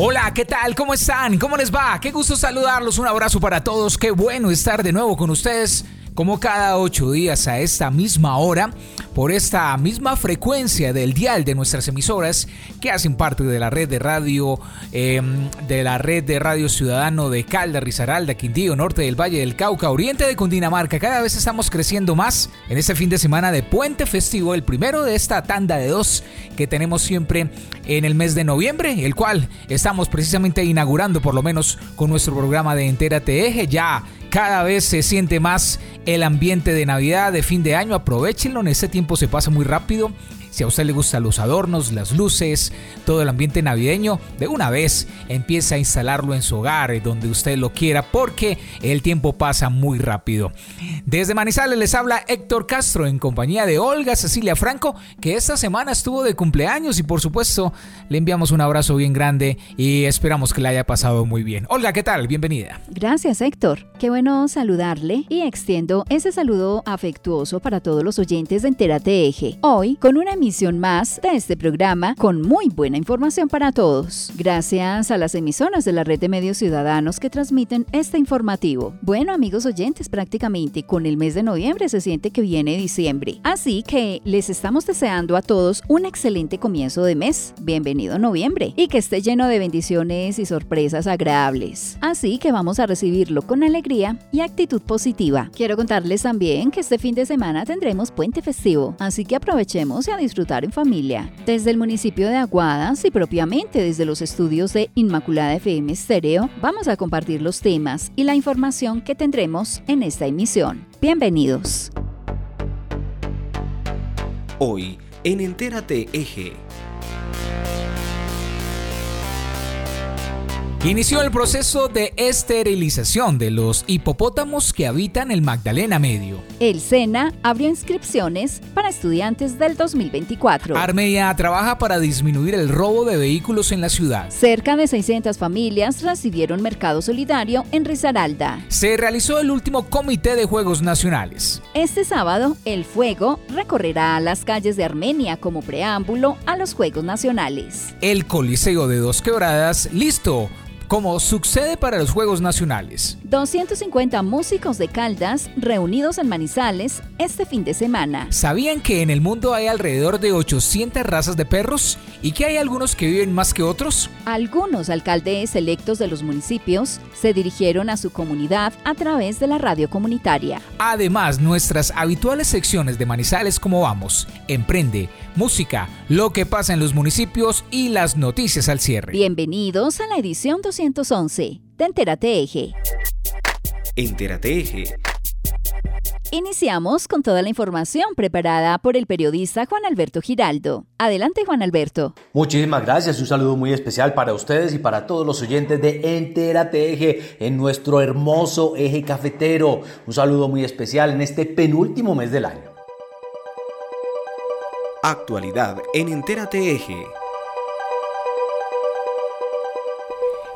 Hola, ¿qué tal? ¿Cómo están? ¿Cómo les va? Qué gusto saludarlos. Un abrazo para todos. Qué bueno estar de nuevo con ustedes como cada ocho días a esta misma hora, por esta misma frecuencia del dial de nuestras emisoras que hacen parte de la red de radio, em, de la red de radio ciudadano de Calda, Risaralda, Quindío, Norte del Valle del Cauca, Oriente de Cundinamarca. Cada vez estamos creciendo más en este fin de semana de Puente Festivo, el primero de esta tanda de dos que tenemos siempre en el mes de noviembre, el cual estamos precisamente inaugurando por lo menos con nuestro programa de Entérate Eje. Ya cada vez se siente más el ambiente de Navidad, de fin de año. Aprovechenlo, en este tiempo se pasa muy rápido. Si a usted le gustan los adornos, las luces, todo el ambiente navideño, de una vez empieza a instalarlo en su hogar, eh, donde usted lo quiera, porque el tiempo pasa muy rápido. Desde Manizales les habla Héctor Castro en compañía de Olga Cecilia Franco, que esta semana estuvo de cumpleaños y por supuesto le enviamos un abrazo bien grande y esperamos que le haya pasado muy bien. Olga, ¿qué tal? Bienvenida. Gracias Héctor. Qué bueno saludarle y extiendo ese saludo afectuoso para todos los oyentes de Entérate Eje. Hoy con una emisión más de este programa con muy buena información para todos. Gracias a las emisoras de la red de medios ciudadanos que transmiten este informativo. Bueno, amigos oyentes, prácticamente con el mes de noviembre se siente que viene diciembre. Así que les estamos deseando a todos un excelente comienzo de mes. Bienvenido noviembre y que esté lleno de bendiciones y sorpresas agradables. Así que vamos a recibirlo con alegría y actitud positiva. Quiero contarles también que este fin de semana tendremos puente festivo, así que aprovechemos y a disfrutar en familia. Desde el municipio de Aguadas y propiamente desde los estudios de Inmaculada FM Stereo, vamos a compartir los temas y la información que tendremos en esta emisión. Bienvenidos. Hoy en Entérate Eje. Inició el proceso de esterilización de los hipopótamos que habitan el Magdalena Medio. El SENA abrió inscripciones para estudiantes del 2024. Armenia trabaja para disminuir el robo de vehículos en la ciudad. Cerca de 600 familias recibieron mercado solidario en Risaralda. Se realizó el último comité de Juegos Nacionales. Este sábado, el Fuego recorrerá las calles de Armenia como preámbulo a los Juegos Nacionales. El Coliseo de Dos Quebradas, listo como sucede para los Juegos Nacionales. 250 músicos de Caldas reunidos en Manizales este fin de semana. ¿Sabían que en el mundo hay alrededor de 800 razas de perros y que hay algunos que viven más que otros? Algunos alcaldes electos de los municipios se dirigieron a su comunidad a través de la radio comunitaria. Además, nuestras habituales secciones de Manizales como vamos, emprende, música, lo que pasa en los municipios y las noticias al cierre. Bienvenidos a la edición 211 de Entérate Eje. Entérate Eje. Iniciamos con toda la información preparada por el periodista Juan Alberto Giraldo. Adelante Juan Alberto. Muchísimas gracias, un saludo muy especial para ustedes y para todos los oyentes de Entérate Eje en nuestro hermoso eje cafetero. Un saludo muy especial en este penúltimo mes del año. Actualidad en Entérate Eje.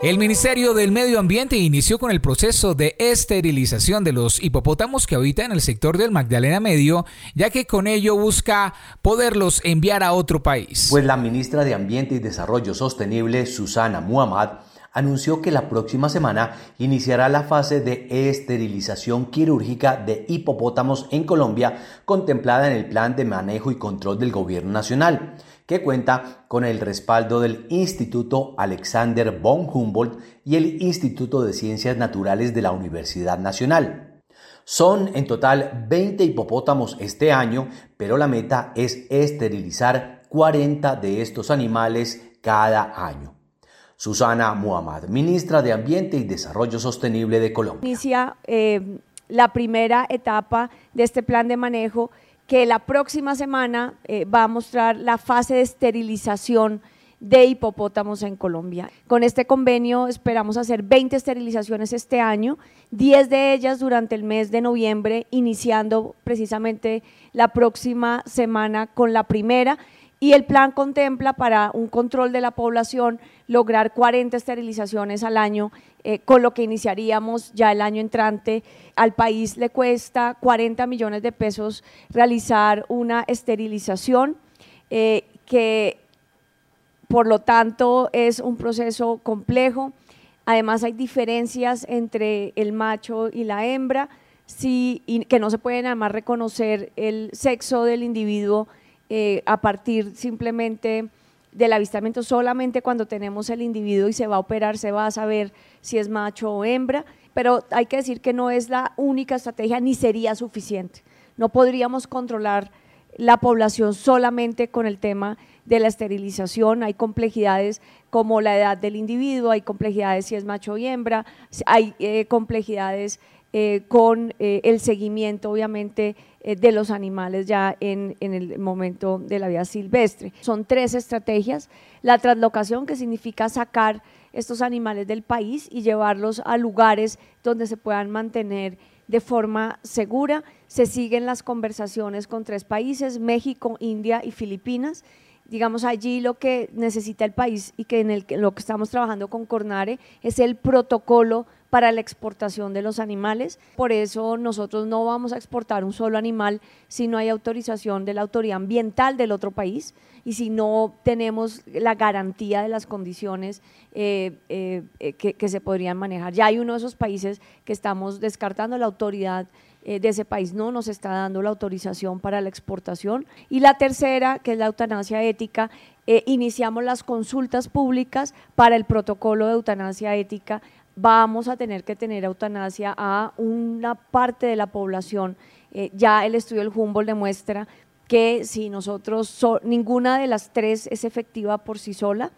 El Ministerio del Medio Ambiente inició con el proceso de esterilización de los hipopótamos que habitan el sector del Magdalena Medio, ya que con ello busca poderlos enviar a otro país. Pues la ministra de Ambiente y Desarrollo Sostenible, Susana Muhammad, anunció que la próxima semana iniciará la fase de esterilización quirúrgica de hipopótamos en Colombia, contemplada en el Plan de Manejo y Control del Gobierno Nacional que cuenta con el respaldo del Instituto Alexander von Humboldt y el Instituto de Ciencias Naturales de la Universidad Nacional. Son en total 20 hipopótamos este año, pero la meta es esterilizar 40 de estos animales cada año. Susana Muhammad, ministra de Ambiente y Desarrollo Sostenible de Colombia. Inicia eh, la primera etapa de este plan de manejo que la próxima semana eh, va a mostrar la fase de esterilización de hipopótamos en Colombia. Con este convenio esperamos hacer 20 esterilizaciones este año, 10 de ellas durante el mes de noviembre, iniciando precisamente la próxima semana con la primera. Y el plan contempla para un control de la población lograr 40 esterilizaciones al año, eh, con lo que iniciaríamos ya el año entrante. Al país le cuesta 40 millones de pesos realizar una esterilización eh, que por lo tanto, es un proceso complejo. Además, hay diferencias entre el macho y la hembra, que no se pueden además reconocer el sexo del individuo eh, a partir simplemente del avistamiento. Solamente cuando tenemos el individuo y se va a operar, se va a saber si es macho o hembra. Pero hay que decir que no es la única estrategia ni sería suficiente. No podríamos controlar la población solamente con el tema de la esterilización, hay complejidades como la edad del individuo, hay complejidades si es macho o hembra, hay eh, complejidades eh, con eh, el seguimiento, obviamente, de los animales ya en, el momento de la vida silvestre. Son tres estrategias. La translocación, que significa sacar estos animales del país y llevarlos a lugares donde se puedan mantener de forma segura. Se siguen las conversaciones con tres países, México, India y Filipinas, digamos, allí lo que necesita el país y que en lo que estamos trabajando con Cornare es el protocolo para la exportación de los animales. Por eso nosotros no vamos a exportar un solo animal si no hay autorización de la autoridad ambiental del otro país y si no tenemos la garantía de las condiciones eh, eh, eh, que, se podrían manejar. Ya hay uno de esos países que estamos descartando, la autoridad de ese país no nos está dando la autorización para la exportación. Y la tercera, que es la eutanasia ética, iniciamos las consultas públicas para el protocolo de eutanasia ética. Vamos a tener que tener eutanasia a una parte de la población. Eh, ya el estudio del Humboldt demuestra que si nosotros, ninguna de las tres es efectiva por sí sola,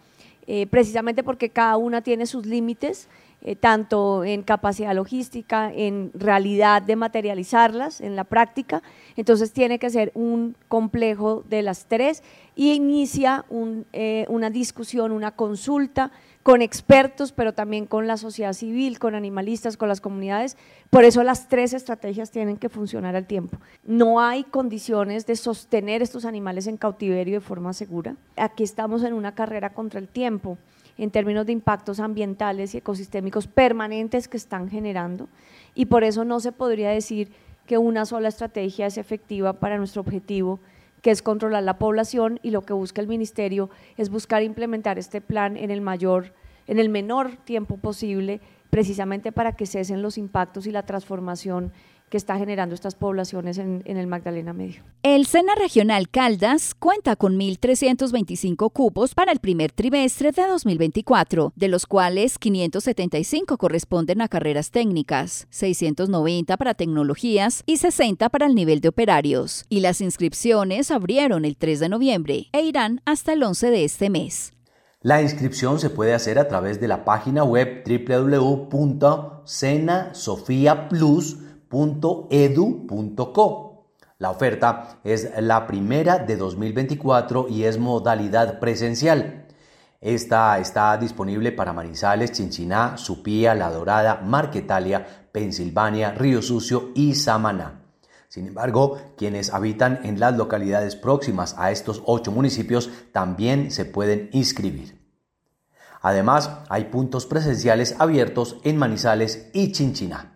precisamente porque cada una tiene sus límites eh, tanto en capacidad logística, en realidad de materializarlas en la práctica. Entonces tiene que ser un complejo de las tres y inicia eh, una discusión, una consulta con expertos, pero también con la sociedad civil, con animalistas, con las comunidades. Por eso las tres estrategias tienen que funcionar al tiempo. No hay condiciones de sostener estos animales en cautiverio de forma segura. Aquí estamos en una carrera contra el tiempo en términos de impactos ambientales y ecosistémicos permanentes que están generando y por eso no se podría decir que una sola estrategia es efectiva para nuestro objetivo, que es controlar la población y lo que busca el ministerio es buscar implementar este plan en el mayor en el menor tiempo posible precisamente para que cesen los impactos y la transformación que está generando estas poblaciones en, el Magdalena Medio. El SENA Regional Caldas cuenta con 1.325 cupos para el primer trimestre de 2024, de los cuales 575 corresponden a carreras técnicas, 690 para tecnologías y 60 para el nivel de operarios. Y las inscripciones abrieron el 3 de noviembre e irán hasta el 11 de este mes. La inscripción se puede hacer a través de la página web www.senasofiaplus.com La oferta es la primera de 2024 y es modalidad presencial. Esta está disponible para Manizales, Chinchiná, Supía, La Dorada, Marquetalia, Pensilvania, Río Sucio y Samaná. Sin embargo, quienes habitan en las localidades próximas a estos ocho municipios también se pueden inscribir. Además, hay puntos presenciales abiertos en Manizales y Chinchiná.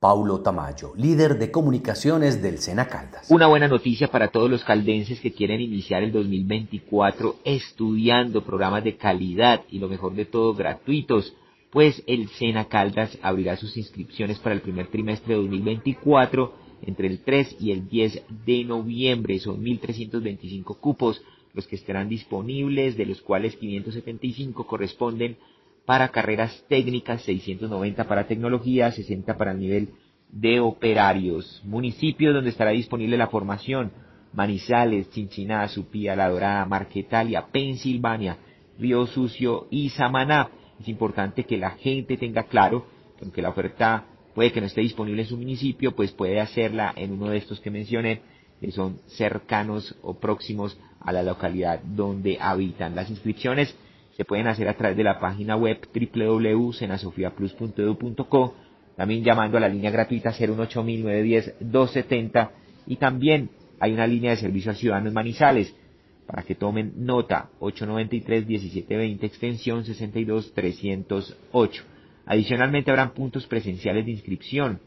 Paulo Tamayo, líder de comunicaciones del Sena Caldas. Una buena noticia para todos los caldenses que quieren iniciar el 2024 estudiando programas de calidad y lo mejor de todo gratuitos, pues el Sena Caldas abrirá sus inscripciones para el primer trimestre de 2024 entre el 3 y el 10 de noviembre. Son 1.325 cupos los que estarán disponibles, de los cuales 575 corresponden para carreras técnicas, 690 para tecnología, 60 para el nivel de operarios. Municipios donde estará disponible la formación, Manizales, Chinchiná, Supía, La Dorada, Marquetalia, Pensilvania, Río Sucio y Samaná. Es importante que la gente tenga claro que aunque la oferta puede que no esté disponible en su municipio, pues puede hacerla en uno de estos que mencioné que son cercanos o próximos a la localidad donde habitan. Las inscripciones se pueden hacer a través de la página web www.senasofiaplus.edu.co, también llamando a la línea gratuita 018-910-270 y también hay una línea de servicio al ciudadano en Manizales para que tomen nota 893-1720 extensión 62308. Adicionalmente habrán puntos presenciales de inscripción.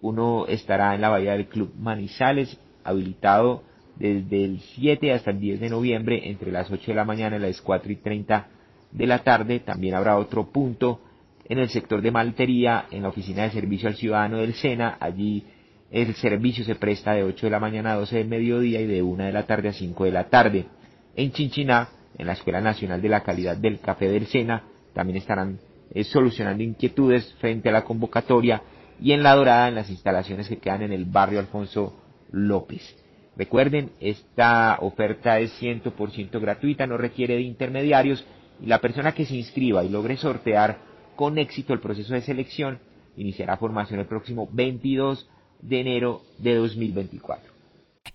Uno estará en la bahía del Club Manizales, habilitado desde el 7 hasta el 10 de noviembre entre las 8 de la mañana y las 4 y 30 de la tarde. También habrá otro punto en el sector de maltería, en la oficina de servicio al ciudadano del SENA. Allí el servicio se presta de 8 de la mañana a 12 del mediodía y de 1 de la tarde a 5 de la tarde. En Chinchiná, en la Escuela Nacional de la Calidad del Café del SENA, también estarán eh, solucionando inquietudes frente a la convocatoria y en La Dorada, en las instalaciones que quedan en el barrio Alfonso López. Recuerden, esta oferta es 100% gratuita, no requiere de intermediarios y la persona que se inscriba y logre sortear con éxito el proceso de selección iniciará formación el próximo 22 de enero de 2024.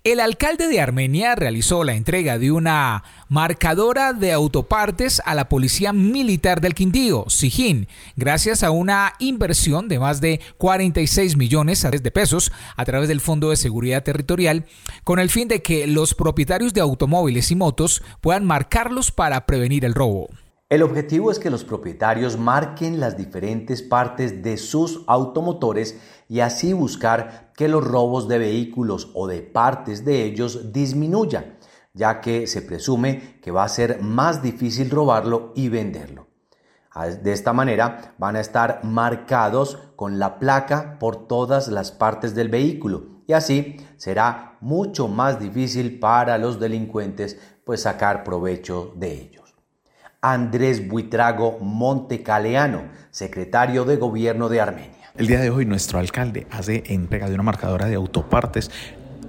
El alcalde de Armenia realizó la entrega de una marcadora de autopartes a la Policía Militar del Quindío, SIJIN, gracias a una inversión de más de 46 millones de pesos a través del Fondo de Seguridad Territorial, con el fin de que los propietarios de automóviles y motos puedan marcarlos para prevenir el robo. El objetivo es que los propietarios marquen las diferentes partes de sus automotores y así buscar que los robos de vehículos o de partes de ellos disminuyan, ya que se presume que va a ser más difícil robarlo y venderlo. De esta manera van a estar marcados con la placa por todas las partes del vehículo y así será mucho más difícil para los delincuentes pues sacar provecho de ellos. Andrés Buitrago Montecaleano, secretario de Gobierno de Armenia. El día de hoy nuestro alcalde hace entrega de una marcadora de autopartes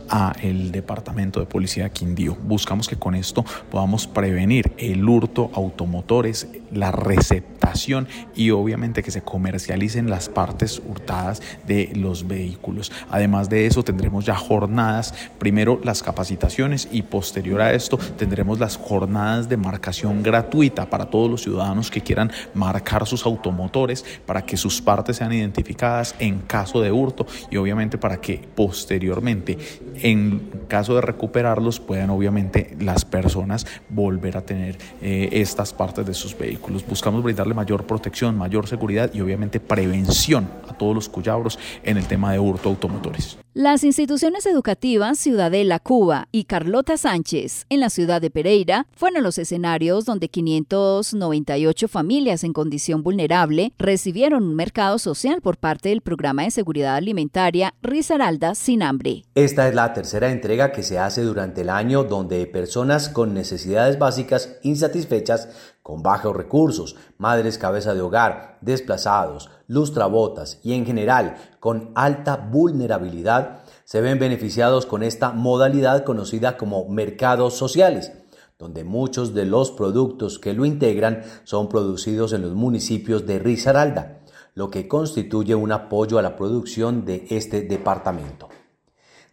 a el departamento de policía Quindío. Buscamos que con esto podamos prevenir el hurto automotores, la receptación y obviamente que se comercialicen las partes hurtadas de los vehículos. Además de eso tendremos ya jornadas, primero las capacitaciones y posterior a esto tendremos las jornadas de marcación gratuita para todos los ciudadanos que quieran marcar sus automotores para que sus partes sean identificadas en caso de hurto y obviamente para que posteriormente en caso de recuperarlos puedan obviamente las personas volver a tener eh, estas partes de sus vehículos. Buscamos brindarle mayor protección, mayor seguridad y obviamente prevención a todos los cuyabros en el tema de hurto automotores. Las instituciones educativas Ciudadela Cuba y Carlota Sánchez en la ciudad de Pereira fueron los escenarios donde 598 familias en condición vulnerable recibieron un mercado social por parte del programa de seguridad alimentaria Risaralda sin hambre. Esta es la tercera entrega que se hace durante el año donde personas con necesidades básicas insatisfechas con bajos recursos, madres cabeza de hogar, desplazados, lustrabotas y en general con alta vulnerabilidad, se ven beneficiados con esta modalidad conocida como mercados sociales, donde muchos de los productos que lo integran son producidos en los municipios de Risaralda, lo que constituye un apoyo a la producción de este departamento.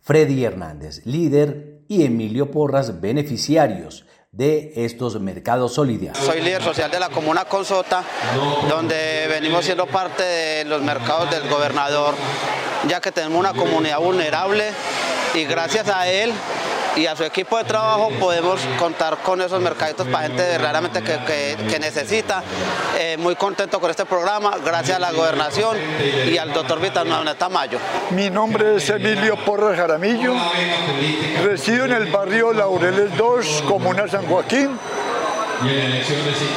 Freddy Hernández, líder, y Emilio Porras, beneficiarios de estos mercados solidarios. Soy líder social de la comuna Consota, donde venimos siendo parte de los mercados del gobernador, ya que tenemos una comunidad vulnerable y gracias a él y a su equipo de trabajo podemos contar con esos mercaditos para gente verdaderamente que, necesita. Eh, muy contento con este programa, gracias a la gobernación y al doctor Vital Tamayo. Mi nombre es Emilio Porras Jaramillo, resido en el barrio Laureles 2, Comuna San Joaquín.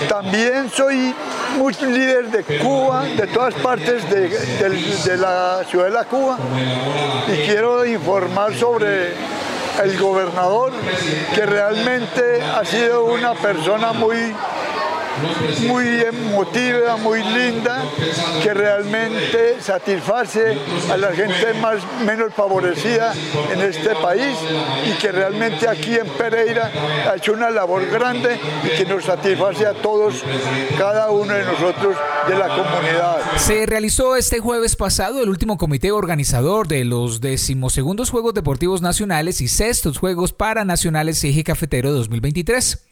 También soy muy líder de Cuba, de todas partes de, de la ciudad de la Cuba y quiero informar sobre el gobernador, que realmente ha sido una persona muy muy emotiva, muy linda, que realmente satisface a la gente más menos favorecida en este país y que realmente aquí en Pereira ha hecho una labor grande y que nos satisface a todos, cada uno de nosotros de la comunidad. Se realizó este jueves pasado el último comité organizador de los decimosegundos Juegos Deportivos Nacionales y sextos Juegos Paranacionales Eje Cafetero 2023.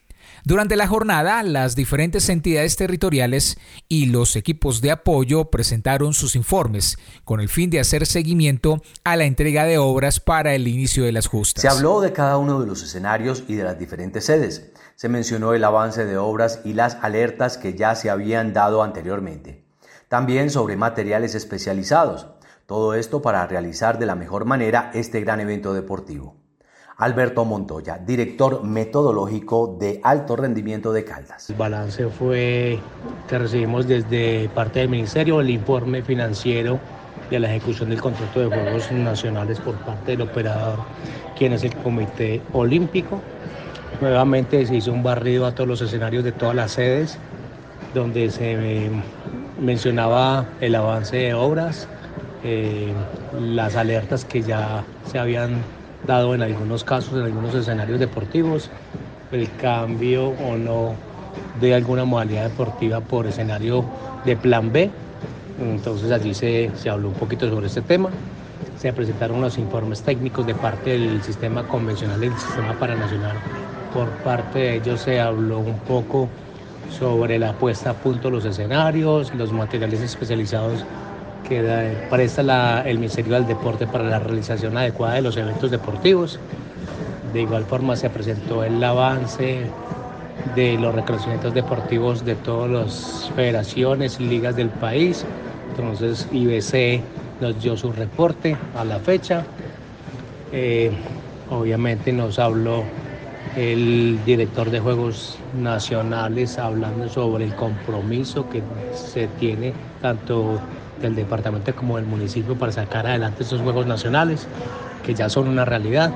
Durante la jornada, las diferentes entidades territoriales y los equipos de apoyo presentaron sus informes con el fin de hacer seguimiento a la entrega de obras para el inicio de las justas. Se habló de cada uno de los escenarios y de las diferentes sedes. Se mencionó el avance de obras y las alertas que ya se habían dado anteriormente. También sobre materiales especializados. Todo esto para realizar de la mejor manera este gran evento deportivo. Alberto Montoya, director metodológico de alto rendimiento de Caldas. El balance fue que recibimos desde parte del Ministerio el informe financiero de la ejecución del contrato de Juegos Nacionales por parte del operador, quien es el Comité Olímpico. Nuevamente se hizo un barrido a todos los escenarios de todas las sedes, donde se mencionaba el avance de obras, eh, las alertas que ya se habían dado en algunos casos, en algunos escenarios deportivos, el cambio o no de alguna modalidad deportiva por escenario de plan B. Entonces allí se, se habló un poquito sobre este tema. Se presentaron los informes técnicos de parte del sistema convencional del sistema paranacional. Por parte de ellos se habló un poco sobre la puesta a punto de los escenarios, los materiales especializados que presta el Ministerio del Deporte para la realización adecuada de los eventos deportivos. De igual forma se presentó el avance de los reconocimientos deportivos de todas las federaciones y ligas del país. Entonces IBC nos dio su reporte a la fecha. Eh, obviamente nos habló el director de Juegos Nacionales hablando sobre el compromiso que se tiene tanto del departamento como del municipio para sacar adelante estos Juegos Nacionales, que ya son una realidad.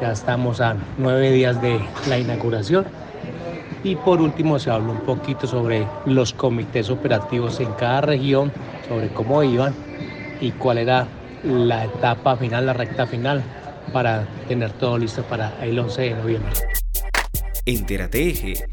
Ya estamos a nueve días de la inauguración. Y por último se habló un poquito sobre los comités operativos en cada región, sobre cómo iban y cuál era la etapa final, la recta final, para tener todo listo para el 11 de noviembre. Entérate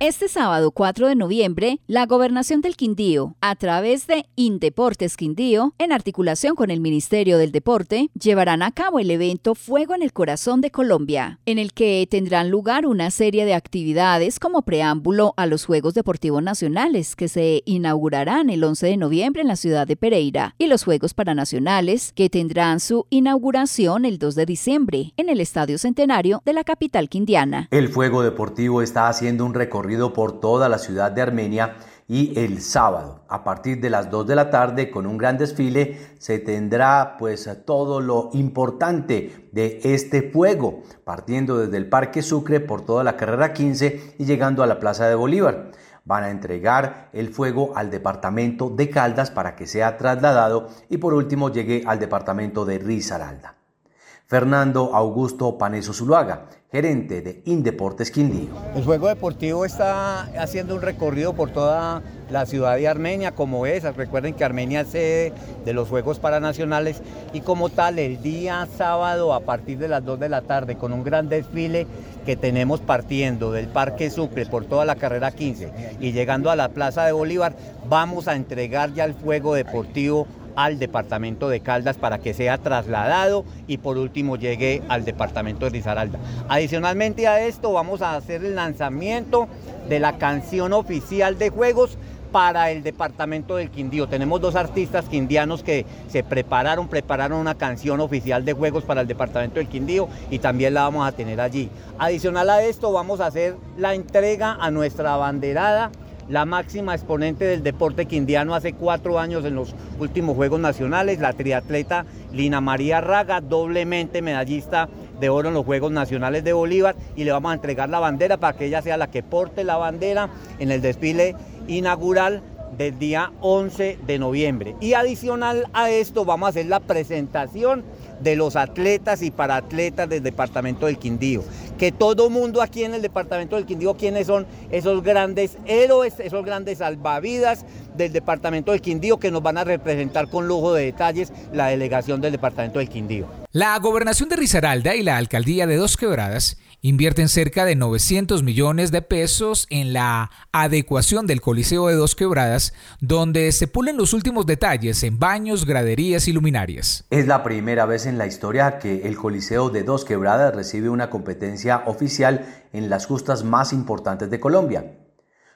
este sábado 4 de noviembre, la Gobernación del Quindío, a través de Indeportes Quindío, en articulación con el Ministerio del Deporte, llevarán a cabo el evento Fuego en el Corazón de Colombia, en el que tendrán lugar una serie de actividades como preámbulo a los Juegos Deportivos Nacionales que se inaugurarán el 11 de noviembre en la ciudad de Pereira y los Juegos Paranacionales que tendrán su inauguración el 2 de diciembre en el Estadio Centenario de la capital quindiana. El Fuego Deportivo está haciendo un recorrido por toda la ciudad de Armenia y el sábado a partir de las 2 de la tarde con un gran desfile se tendrá pues todo lo importante de este fuego partiendo desde el Parque Sucre por toda la carrera 15 y llegando a la Plaza de Bolívar. Van a entregar el fuego al departamento de Caldas para que sea trasladado y por último llegue al departamento de Risaralda. Fernando Augusto Paneso Zuluaga, gerente de Indeportes Quindío. El juego deportivo está haciendo un recorrido por toda la ciudad de Armenia, como es. Recuerden que Armenia es sede de los Juegos Paranacionales y como tal el día sábado a partir de las 2 de la tarde con un gran desfile que tenemos partiendo del Parque Sucre por toda la carrera 15 y llegando a la Plaza de Bolívar, vamos a entregar ya el juego deportivo al departamento de Caldas para que sea trasladado y por último llegue al departamento de Risaralda. Adicionalmente a esto vamos a hacer el lanzamiento de la canción oficial de juegos para el departamento del Quindío. Tenemos dos artistas quindianos que se prepararon, prepararon una canción oficial de juegos para el departamento del Quindío y también la vamos a tener allí. Adicional a esto vamos a hacer la entrega a nuestra banderada la máxima exponente del deporte quindiano hace cuatro años en los últimos Juegos Nacionales, la triatleta Lina María Raga, doblemente medallista de oro en los Juegos Nacionales de Bolívar y le vamos a entregar la bandera para que ella sea la que porte la bandera en el desfile inaugural del día 11 de noviembre. Y adicional a esto vamos a hacer la presentación de los atletas y para atletas del departamento del Quindío que todo mundo aquí en el departamento del Quindío, quiénes son esos grandes héroes, esos grandes salvavidas del departamento del Quindío que nos van a representar con lujo de detalles la delegación del departamento del Quindío. La gobernación de Risaralda y la alcaldía de Dos Quebradas invierten cerca de 900 millones de pesos en la adecuación del Coliseo de Dos Quebradas, donde se pulen los últimos detalles en baños, graderías y luminarias. Es la primera vez en la historia que el Coliseo de Dos Quebradas recibe una competencia oficial en las justas más importantes de Colombia.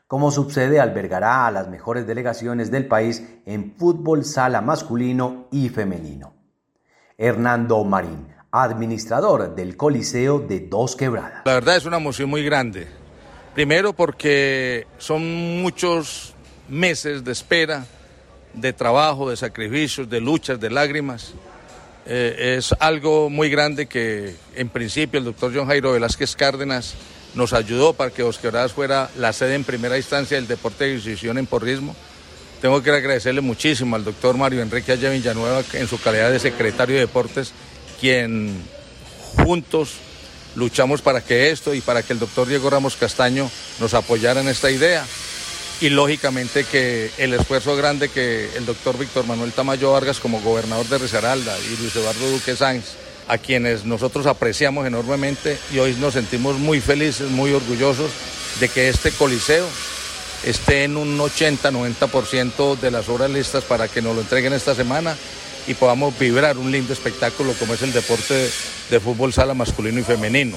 Como subsede albergará a las mejores delegaciones del país en fútbol sala masculino y femenino. Hernando Marín, administrador del Coliseo de Dos Quebradas. La verdad es una emoción muy grande. Primero porque son muchos meses de espera, de trabajo, de sacrificios, de luchas, de lágrimas. Eh, es algo muy grande que en principio el doctor John Jairo Velázquez Cárdenas nos ayudó para que Dos Quebradas fuera la sede en primera instancia del deporte de decisión en porrismo. Tengo que agradecerle muchísimo al doctor Mario Enrique Allá Villanueva en su calidad de secretario de deportes quien juntos luchamos para que esto y para que el doctor Diego Ramos Castaño nos apoyara en esta idea. Y lógicamente que el esfuerzo grande que el doctor Víctor Manuel Tamayo Vargas como gobernador de Risaralda y Luis Eduardo Duque Sáenz, a quienes nosotros apreciamos enormemente y hoy nos sentimos muy felices, muy orgullosos de que este coliseo esté en un 80-90% de las obras listas para que nos lo entreguen esta semana y podamos vibrar un lindo espectáculo como es el deporte de fútbol sala masculino y femenino.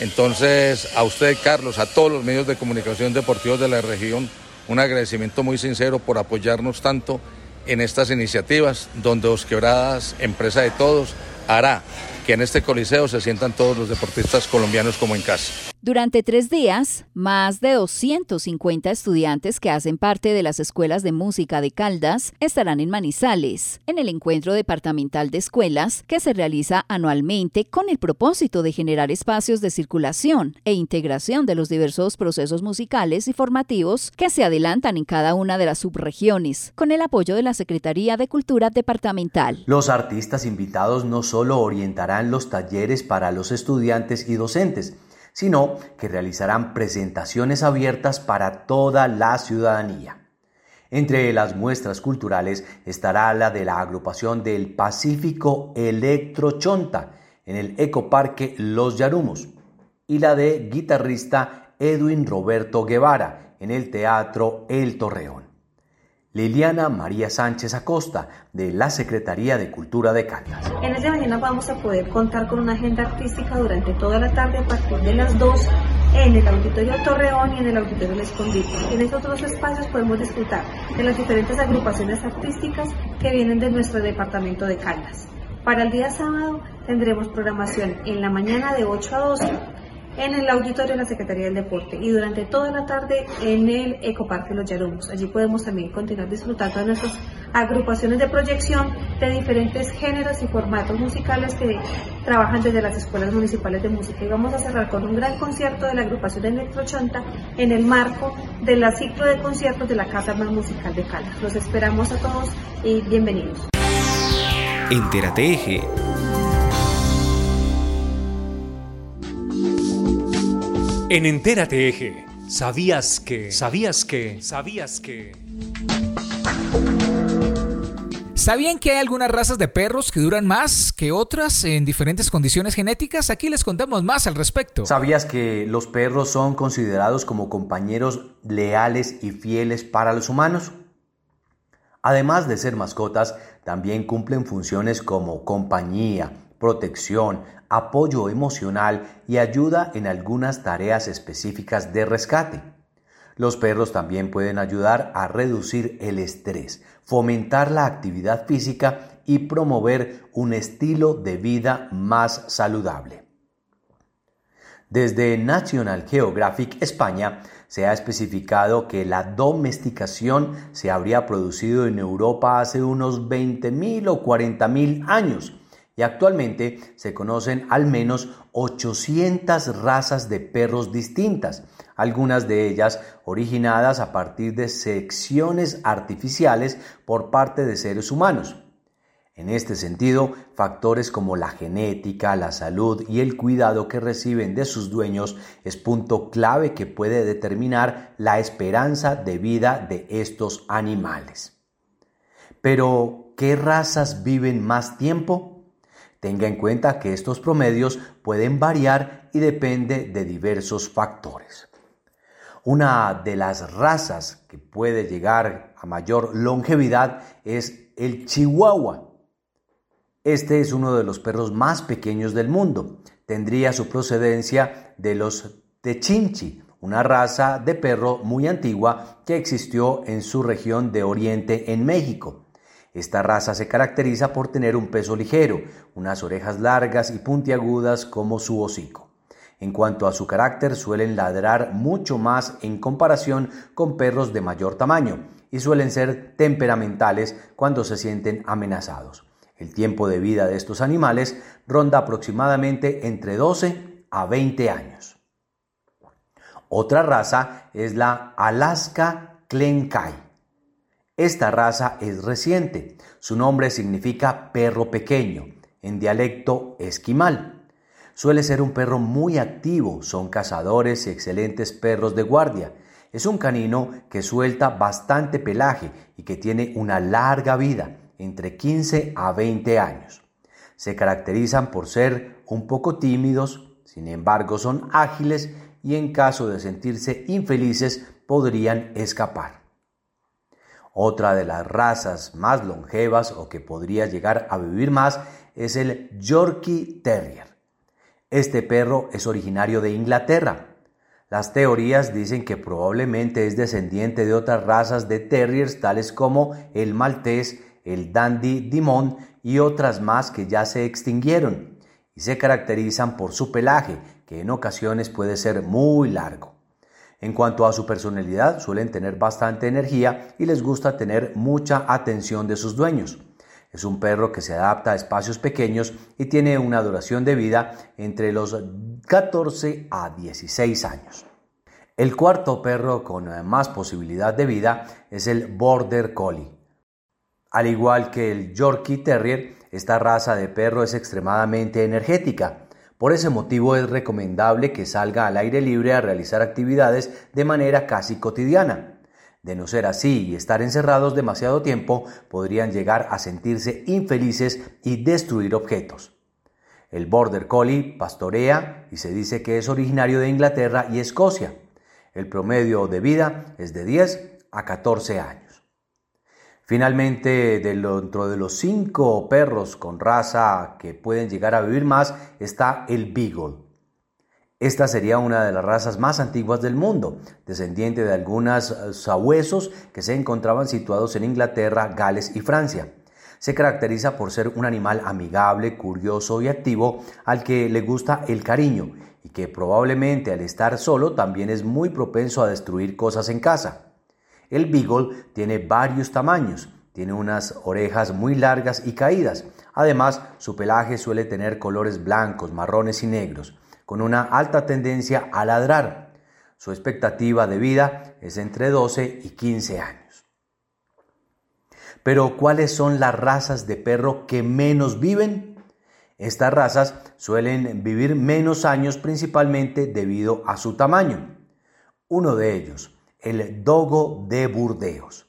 Entonces, a usted, Carlos, a todos los medios de comunicación deportivos de la región, un agradecimiento muy sincero por apoyarnos tanto en estas iniciativas, donde Os Quebradas, empresa de todos, hará que en este coliseo se sientan todos los deportistas colombianos como en casa. Durante tres días, más de 250 estudiantes que hacen parte de las escuelas de música de Caldas estarán en Manizales, en el encuentro departamental de escuelas que se realiza anualmente con el propósito de generar espacios de circulación e integración de los diversos procesos musicales y formativos que se adelantan en cada una de las subregiones, con el apoyo de la Secretaría de Cultura Departamental. Los artistas invitados no solo orientarán los talleres para los estudiantes y docentes, sino que realizarán presentaciones abiertas para toda la ciudadanía. Entre las muestras culturales estará la de la agrupación del Pacífico Electrochonta en el Ecoparque Los Yarumos y la de guitarrista Edwin Roberto Guevara en el Teatro El Torreón. Liliana María Sánchez Acosta, de la Secretaría de Cultura de Caldas. En esta mañana vamos a poder contar con una agenda artística durante toda la tarde a partir de las 2 en el Auditorio Torreón y en el Auditorio El Escondite. En estos dos espacios podemos disfrutar de las diferentes agrupaciones artísticas que vienen de nuestro departamento de Caldas. Para el día sábado tendremos programación en la mañana de 8 a 12 en el auditorio de la Secretaría del Deporte y durante toda la tarde en el Ecoparque Los Yarumos. Allí podemos también continuar disfrutando de nuestras agrupaciones de proyección de diferentes géneros y formatos musicales que trabajan desde las escuelas municipales de música. Y vamos a cerrar con un gran concierto de la agrupación de Electrochonta en el marco de la ciclo de conciertos de la Casa Más Musical de Cali. Los esperamos a todos y bienvenidos. Entérate En Entérate Eje, ¿sabías que? ¿Sabías que? ¿Sabías que? ¿Sabían que hay algunas razas de perros que duran más que otras en diferentes condiciones genéticas? Aquí les contamos más al respecto. ¿Sabías que los perros son considerados como compañeros leales y fieles para los humanos? Además de ser mascotas, también cumplen funciones como compañía, protección, apoyo emocional y ayuda en algunas tareas específicas de rescate. Los perros también pueden ayudar a reducir el estrés, fomentar la actividad física y promover un estilo de vida más saludable. Desde National Geographic España se ha especificado que la domesticación se habría producido en Europa hace unos 20.000 o 40.000 años y actualmente se conocen al menos 800 razas de perros distintas, algunas de ellas originadas a partir de secciones artificiales por parte de seres humanos. En este sentido, factores como la genética, la salud y el cuidado que reciben de sus dueños es punto clave que puede determinar la esperanza de vida de estos animales. Pero, ¿qué razas viven más tiempo? Tenga en cuenta que estos promedios pueden variar y depende de diversos factores. Una de las razas que puede llegar a mayor longevidad es el chihuahua este es uno de los perros más pequeños del mundo. Tendría su procedencia de los Techinchi, una raza de perro muy antigua que existió en su región de Oriente en México. Esta raza se caracteriza por tener un peso ligero, unas orejas largas y puntiagudas como su hocico. En cuanto a su carácter, suelen ladrar mucho más en comparación con perros de mayor tamaño y suelen ser temperamentales cuando se sienten amenazados. El tiempo de vida de estos animales ronda aproximadamente entre 12 a 20 años. Otra raza es la Alaska Klenkai. Esta raza es reciente. Su nombre significa perro pequeño, en dialecto esquimal. Suele ser un perro muy activo, son cazadores y excelentes perros de guardia. Es un canino que suelta bastante pelaje y que tiene una larga vida entre 15 a 20 años. Se caracterizan por ser un poco tímidos, sin embargo son ágiles y en caso de sentirse infelices podrían escapar. Otra de las razas más longevas o que podría llegar a vivir más es el Yorkie Terrier. Este perro es originario de Inglaterra. Las teorías dicen que probablemente es descendiente de otras razas de terriers tales como el maltés el dandy dimon y otras más que ya se extinguieron y se caracterizan por su pelaje, que en ocasiones puede ser muy largo. En cuanto a su personalidad, suelen tener bastante energía y les gusta tener mucha atención de sus dueños. Es un perro que se adapta a espacios pequeños y tiene una duración de vida entre los 14 a 16 años. El cuarto perro con más posibilidad de vida es el Border Collie. Al igual que el Yorkie Terrier, esta raza de perro es extremadamente energética. Por ese motivo es recomendable que salga al aire libre a realizar actividades de manera casi cotidiana. De no ser así y estar encerrados demasiado tiempo, podrían llegar a sentirse infelices y destruir objetos. El Border Collie pastorea y se dice que es originario de Inglaterra y Escocia. El promedio de vida es de 10 a 14 años. Finalmente, dentro de los cinco perros con raza que pueden llegar a vivir más está el Beagle. Esta sería una de las razas más antiguas del mundo, descendiente de algunos eh, sabuesos que se encontraban situados en Inglaterra, Gales y Francia. Se caracteriza por ser un animal amigable, curioso y activo al que le gusta el cariño y que probablemente al estar solo también es muy propenso a destruir cosas en casa. El beagle tiene varios tamaños, tiene unas orejas muy largas y caídas. Además, su pelaje suele tener colores blancos, marrones y negros, con una alta tendencia a ladrar. Su expectativa de vida es entre 12 y 15 años. Pero, ¿cuáles son las razas de perro que menos viven? Estas razas suelen vivir menos años principalmente debido a su tamaño. Uno de ellos, el dogo de Burdeos.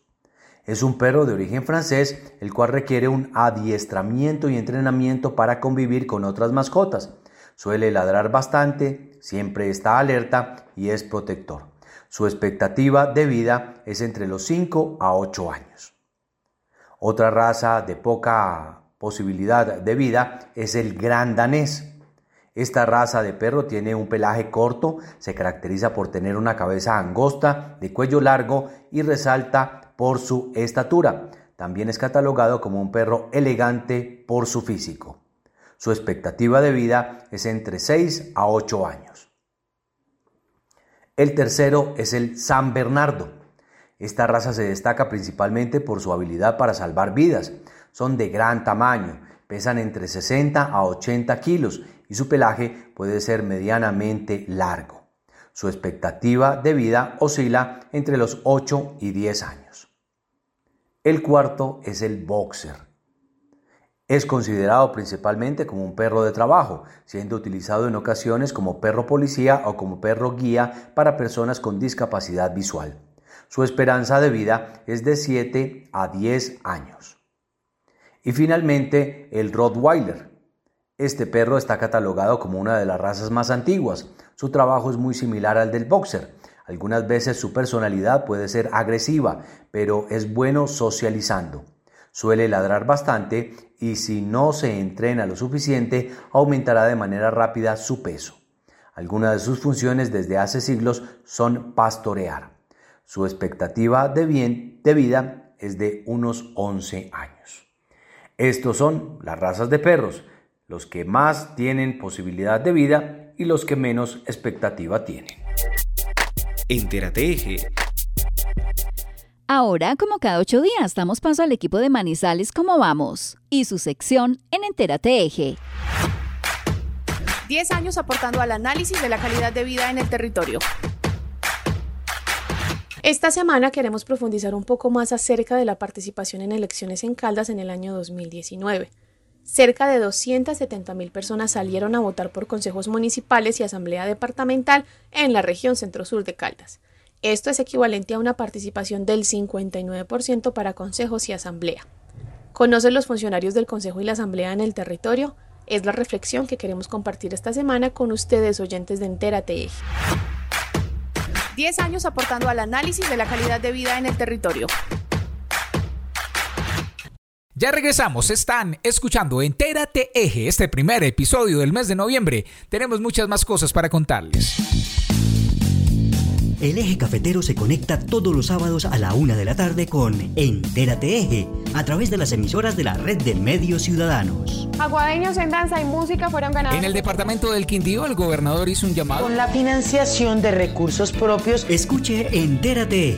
Es un perro de origen francés, el cual requiere un adiestramiento y entrenamiento para convivir con otras mascotas. Suele ladrar bastante, siempre está alerta y es protector. Su expectativa de vida es entre los 5 a 8 años. Otra raza de poca posibilidad de vida es el gran danés. Esta raza de perro tiene un pelaje corto, se caracteriza por tener una cabeza angosta, de cuello largo y resalta por su estatura. También es catalogado como un perro elegante por su físico. Su expectativa de vida es entre 6 a 8 años. El tercero es el San Bernardo. Esta raza se destaca principalmente por su habilidad para salvar vidas. Son de gran tamaño, pesan entre 60 a 80 kilos y su pelaje puede ser medianamente largo. Su expectativa de vida oscila entre los 8 y 10 años. El cuarto es el boxer. Es considerado principalmente como un perro de trabajo, siendo utilizado en ocasiones como perro policía o como perro guía para personas con discapacidad visual. Su esperanza de vida es de 7 a 10 años. Y finalmente, el Rottweiler. Este perro está catalogado como una de las razas más antiguas. Su trabajo es muy similar al del boxer. Algunas veces su personalidad puede ser agresiva, pero es bueno socializando. Suele ladrar bastante y si no se entrena lo suficiente, aumentará de manera rápida su peso. Algunas de sus funciones desde hace siglos son pastorear. Su expectativa de, bien, de vida es de unos 11 años. Estos son las razas de perros, los que más tienen posibilidad de vida y los que menos expectativa tienen. Entérate Eje Ahora, como cada ocho días, damos paso al equipo de Manizales ¿Cómo vamos? y su sección en Entérate Eje. Diez años aportando al análisis de la calidad de vida en el territorio. Esta semana queremos profundizar un poco más acerca de la participación en elecciones en Caldas en el año 2019. Cerca de 270 mil personas salieron a votar por consejos municipales y asamblea departamental en la región centro-sur de Caldas. Esto es equivalente a una participación del 59% para consejos y asamblea. ¿Conocen los funcionarios del consejo y la asamblea en el territorio? Es la reflexión que queremos compartir esta semana con ustedes, oyentes de Entérate Eje. 10 años aportando al análisis de la calidad de vida en el territorio. Ya regresamos, están escuchando Entérate Eje, este primer episodio del mes de noviembre. Tenemos muchas más cosas para contarles. El eje cafetero se conecta todos los sábados a la una de la tarde con Entérate Eje, a través de las emisoras de la red de medios ciudadanos. Aguadeños en danza y música fueron ganados. En el departamento del Quindío, el gobernador hizo un llamado. Con la financiación de recursos propios. Escuche Entérate Eje,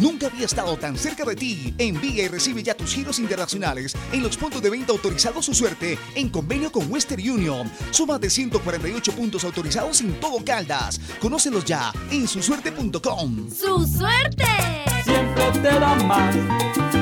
Nunca había estado tan cerca de ti. Envía y recibe ya tus giros internacionales en los puntos de venta autorizados su suerte en convenio con Western Union. Suma de 148 puntos autorizados en todo Caldas. Conócelos ya en susuerte.com. ¡Su suerte! Siempre te da más.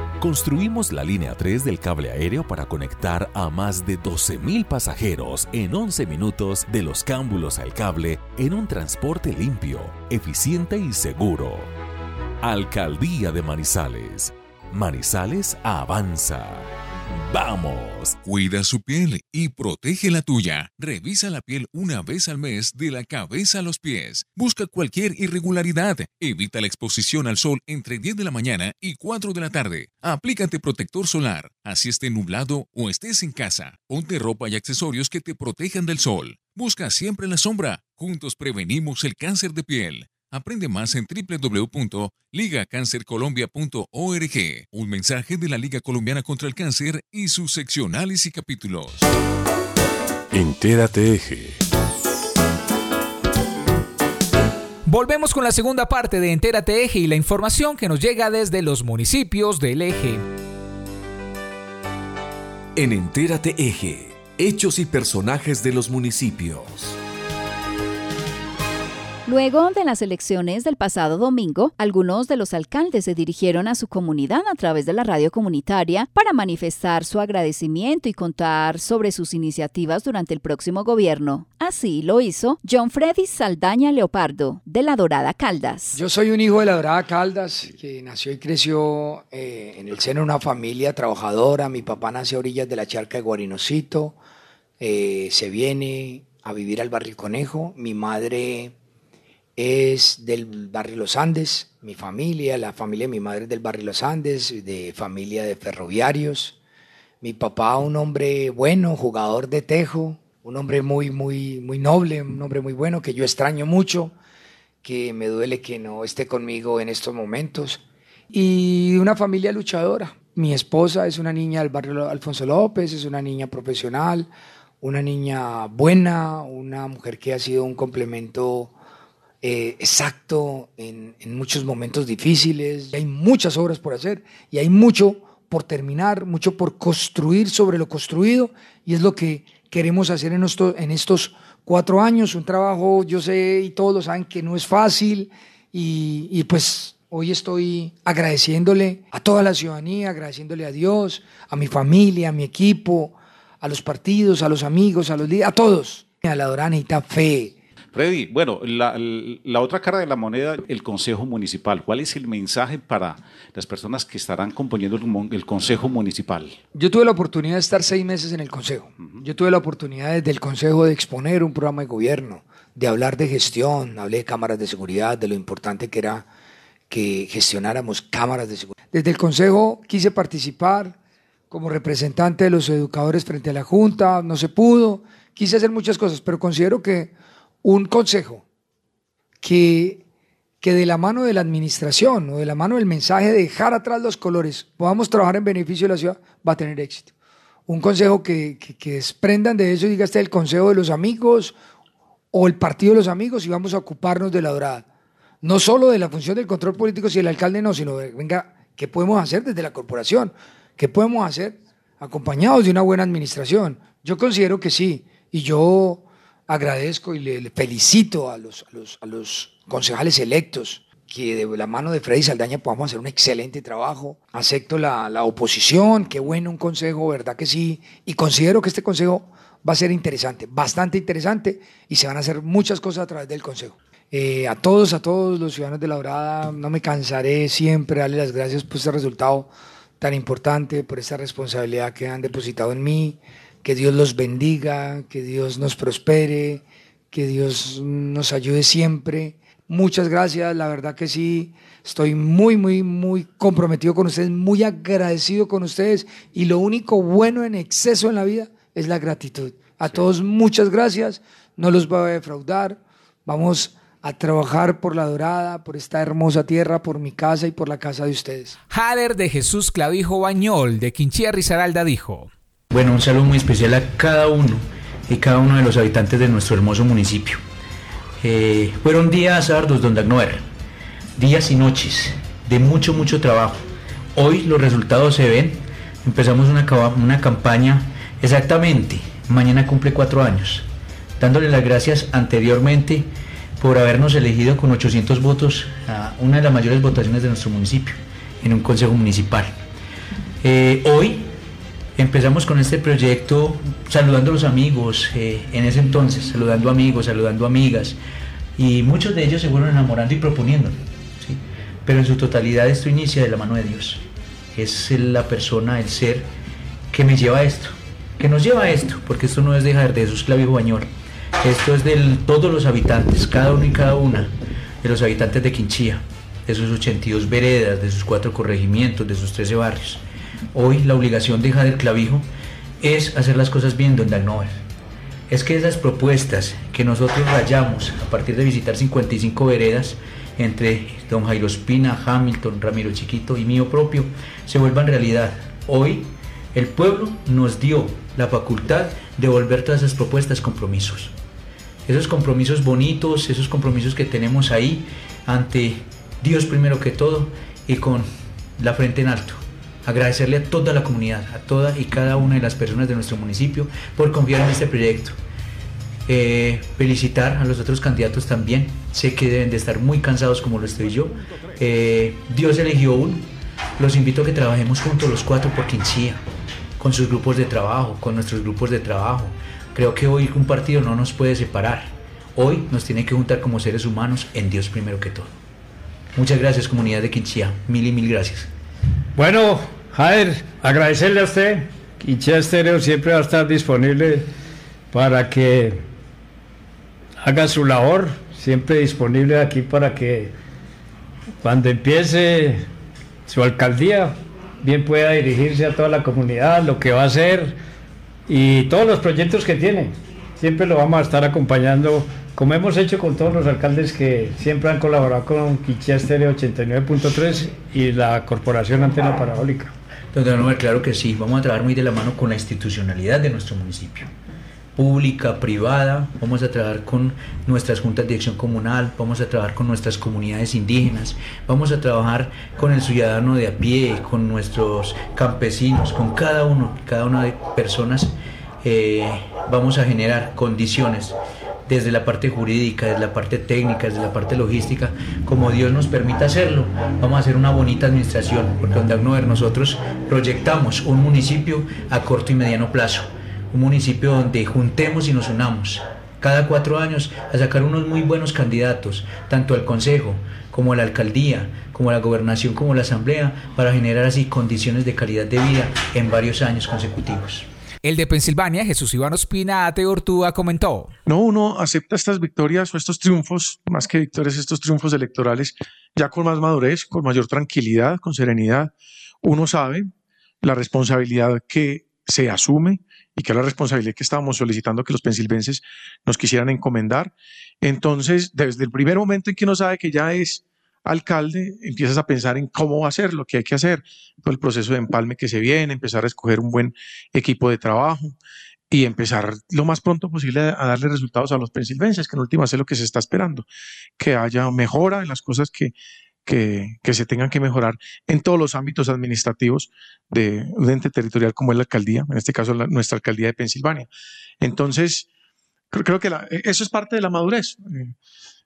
Construimos la línea 3 del cable aéreo para conectar a más de 12.000 pasajeros en 11 minutos de los cámbulos al cable en un transporte limpio, eficiente y seguro. Alcaldía de Manizales. Manizales avanza. ¡Vamos! Cuida su piel y protege la tuya. Revisa la piel una vez al mes de la cabeza a los pies. Busca cualquier irregularidad. Evita la exposición al sol entre 10 de la mañana y 4 de la tarde. Aplícate protector solar, así esté nublado o estés en casa. Ponte ropa y accesorios que te protejan del sol. Busca siempre la sombra. Juntos prevenimos el cáncer de piel. Aprende más en www.ligacancercolombia.org. Un mensaje de la Liga Colombiana contra el Cáncer y sus seccionales y capítulos. Entérate Eje. Volvemos con la segunda parte de Entérate Eje y la información que nos llega desde los municipios del Eje. En Entérate Eje, hechos y personajes de los municipios. Luego de las elecciones del pasado domingo, algunos de los alcaldes se dirigieron a su comunidad a través de la radio comunitaria para manifestar su agradecimiento y contar sobre sus iniciativas durante el próximo gobierno. Así lo hizo John Freddy Saldaña Leopardo, de La Dorada Caldas. Yo soy un hijo de La Dorada Caldas, que nació y creció eh, en el seno de una familia trabajadora. Mi papá nació a orillas de la charca de Guarinocito. Eh, se viene a vivir al barrio Conejo. Mi madre es del barrio Los Andes, mi familia, la familia de mi madre es del barrio Los Andes, de familia de ferroviarios. Mi papá, un hombre bueno, jugador de tejo, un hombre muy, muy, muy noble, un hombre muy bueno que yo extraño mucho, que me duele que no esté conmigo en estos momentos. Y una familia luchadora. Mi esposa es una niña del barrio Alfonso López, es una niña profesional, una niña buena, una mujer que ha sido un complemento eh, exacto en, muchos momentos difíciles. Hay muchas obras por hacer y hay mucho por terminar, mucho por construir sobre lo construido y es lo que queremos hacer en, estos, cuatro años. Un trabajo, yo sé y todos lo saben que no es fácil y, pues hoy estoy agradeciéndole a toda la ciudadanía, agradeciéndole a Dios, a mi familia, a mi equipo, a los partidos, a los amigos, a los a todos. A la Dorana fe. Freddy, bueno, la, la, otra cara de la moneda, el Consejo Municipal. ¿Cuál es el mensaje para las personas que estarán componiendo el, el Consejo Municipal? Yo tuve la oportunidad de estar seis meses en el Consejo. Yo tuve la oportunidad desde el Consejo de exponer un programa de gobierno, de hablar de gestión, hablé de cámaras de seguridad, de lo importante que era que gestionáramos cámaras de seguridad. Desde el Consejo quise participar como representante de los educadores frente a la Junta, no se pudo, quise hacer muchas cosas, pero considero que un consejo que, que de la mano de la administración o de la mano del mensaje de dejar atrás los colores podamos trabajar en beneficio de la ciudad, va a tener éxito. Un consejo que, que, desprendan de eso y diga este el consejo de los amigos o el partido de los amigos y vamos a ocuparnos de la dorada. No solo de la función del control político si el alcalde no, sino venga, ¿qué podemos hacer desde la corporación? ¿Qué podemos hacer acompañados de una buena administración? Yo considero que sí, y yo agradezco y le, felicito a los, a, los, a los concejales electos que de la mano de Freddy Saldaña podamos hacer un excelente trabajo. Acepto la, la, oposición, qué bueno un consejo, ¿verdad que sí? Y considero que este consejo va a ser interesante, bastante interesante, y se van a hacer muchas cosas a través del consejo. Eh, a todos, a todos los ciudadanos de La Dorada, no me cansaré siempre darle las gracias por este resultado tan importante, por esta responsabilidad que han depositado en mí. Que Dios los bendiga, que Dios nos prospere, que Dios nos ayude siempre. Muchas gracias, la verdad que sí, estoy muy, muy, muy comprometido con ustedes, muy agradecido con ustedes y lo único bueno en exceso en la vida es la gratitud. A todos muchas gracias, no los voy a defraudar, vamos a trabajar por la dorada, por esta hermosa tierra, por mi casa y por la casa de ustedes. Jader de Jesús Clavijo Bañol de Quinchía Rizaralda dijo. Bueno, un saludo muy especial a cada uno y cada uno de los habitantes de nuestro hermoso municipio. Eh, fueron días arduos, don Dagnoer, días y noches de mucho, mucho trabajo. Hoy los resultados se ven. Empezamos una, una campaña exactamente, mañana cumple cuatro años, dándole las gracias anteriormente por habernos elegido con 800 votos a una de las mayores votaciones de nuestro municipio en un consejo municipal. Eh, hoy empezamos con este proyecto saludando a los amigos, eh, en ese entonces, saludando amigos, saludando amigas, y muchos de ellos se fueron enamorando y proponiendo. Pero en su totalidad esto inicia de la mano de Dios. Es la persona, el ser que me lleva a esto, que nos lleva a esto, porque esto no es dejar de Jesús Clavijo Bañor, esto es de todos los habitantes, cada uno y cada una de los habitantes de Quinchía, de sus 82 veredas, de sus cuatro corregimientos, de sus 13 barrios. Hoy la obligación de Jader Clavijo es hacer las cosas bien, don Dagnover. Es que esas propuestas que nosotros rayamos a partir de visitar 55 veredas entre don Jairo Espina, Hamilton, Ramiro Chiquito y mío propio se vuelvan realidad. Hoy el pueblo nos dio la facultad de volver todas esas propuestas compromisos. Esos compromisos bonitos, esos compromisos que tenemos ahí ante Dios primero que todo y con la frente en alto agradecerle a toda la comunidad, a toda y cada una de las personas de nuestro municipio por confiar en este proyecto. Eh, felicitar a los otros candidatos también, sé que deben de estar muy cansados como lo estoy yo. Eh, Dios eligió uno, los invito a que trabajemos juntos los cuatro por Quinchía, con sus grupos de trabajo, con nuestros grupos de trabajo. Creo que hoy un partido no nos puede separar, hoy nos tiene que juntar como seres humanos en Dios primero que todo. Muchas gracias comunidad de Quinchía, mil y mil gracias. Bueno, agradecerle a usted. Quinchea Estéreo siempre va a estar disponible para que haga su labor, siempre disponible aquí para que cuando empiece su alcaldía, bien pueda dirigirse a toda la comunidad, lo que va a hacer y todos los proyectos que tiene. Siempre lo vamos a estar acompañando, como hemos hecho con todos los alcaldes que siempre han colaborado con Quichía Estéreo 89.3 y la Corporación Antena Parabólica. Don claro que sí, vamos a trabajar muy de la mano con la institucionalidad de nuestro municipio pública, privada, vamos a trabajar con nuestras juntas de acción comunal, vamos a trabajar con nuestras comunidades indígenas, vamos a trabajar con el ciudadano de a pie, con nuestros campesinos, con cada uno, cada una de personas, eh, vamos a generar condiciones desde la parte jurídica, desde la parte técnica, desde la parte logística, como Dios nos permita hacerlo. Vamos a hacer una bonita administración, porque donde nosotros proyectamos un municipio a corto y mediano plazo un municipio donde juntemos y nos unamos cada cuatro años a sacar unos muy buenos candidatos, tanto al Consejo como a la Alcaldía, como a la Gobernación, como a la Asamblea, para generar así condiciones de calidad de vida en varios años consecutivos. El de Pensilvania, Jesús Iván Ospina Ate Ortúa, comentó. No, uno acepta estas victorias o estos triunfos, más que victorias, estos triunfos electorales, ya con más madurez, con mayor tranquilidad, con serenidad. Uno sabe la responsabilidad que se asume y que es la responsabilidad que estábamos solicitando que los pensilvenses nos quisieran encomendar. Entonces, desde el primer momento en que uno sabe que ya es alcalde, empiezas a pensar en cómo ser lo que hay que hacer, todo el proceso de empalme que se viene, empezar a escoger un buen equipo de trabajo y empezar lo más pronto posible a darle resultados a los pensilvenses, que en última es lo que se está esperando, que haya mejora en las cosas que que, se tengan que mejorar en todos los ámbitos administrativos de un ente territorial como es la alcaldía, en este caso nuestra alcaldía de Pensilvania. Entonces, creo, que e, eso es parte de la madurez.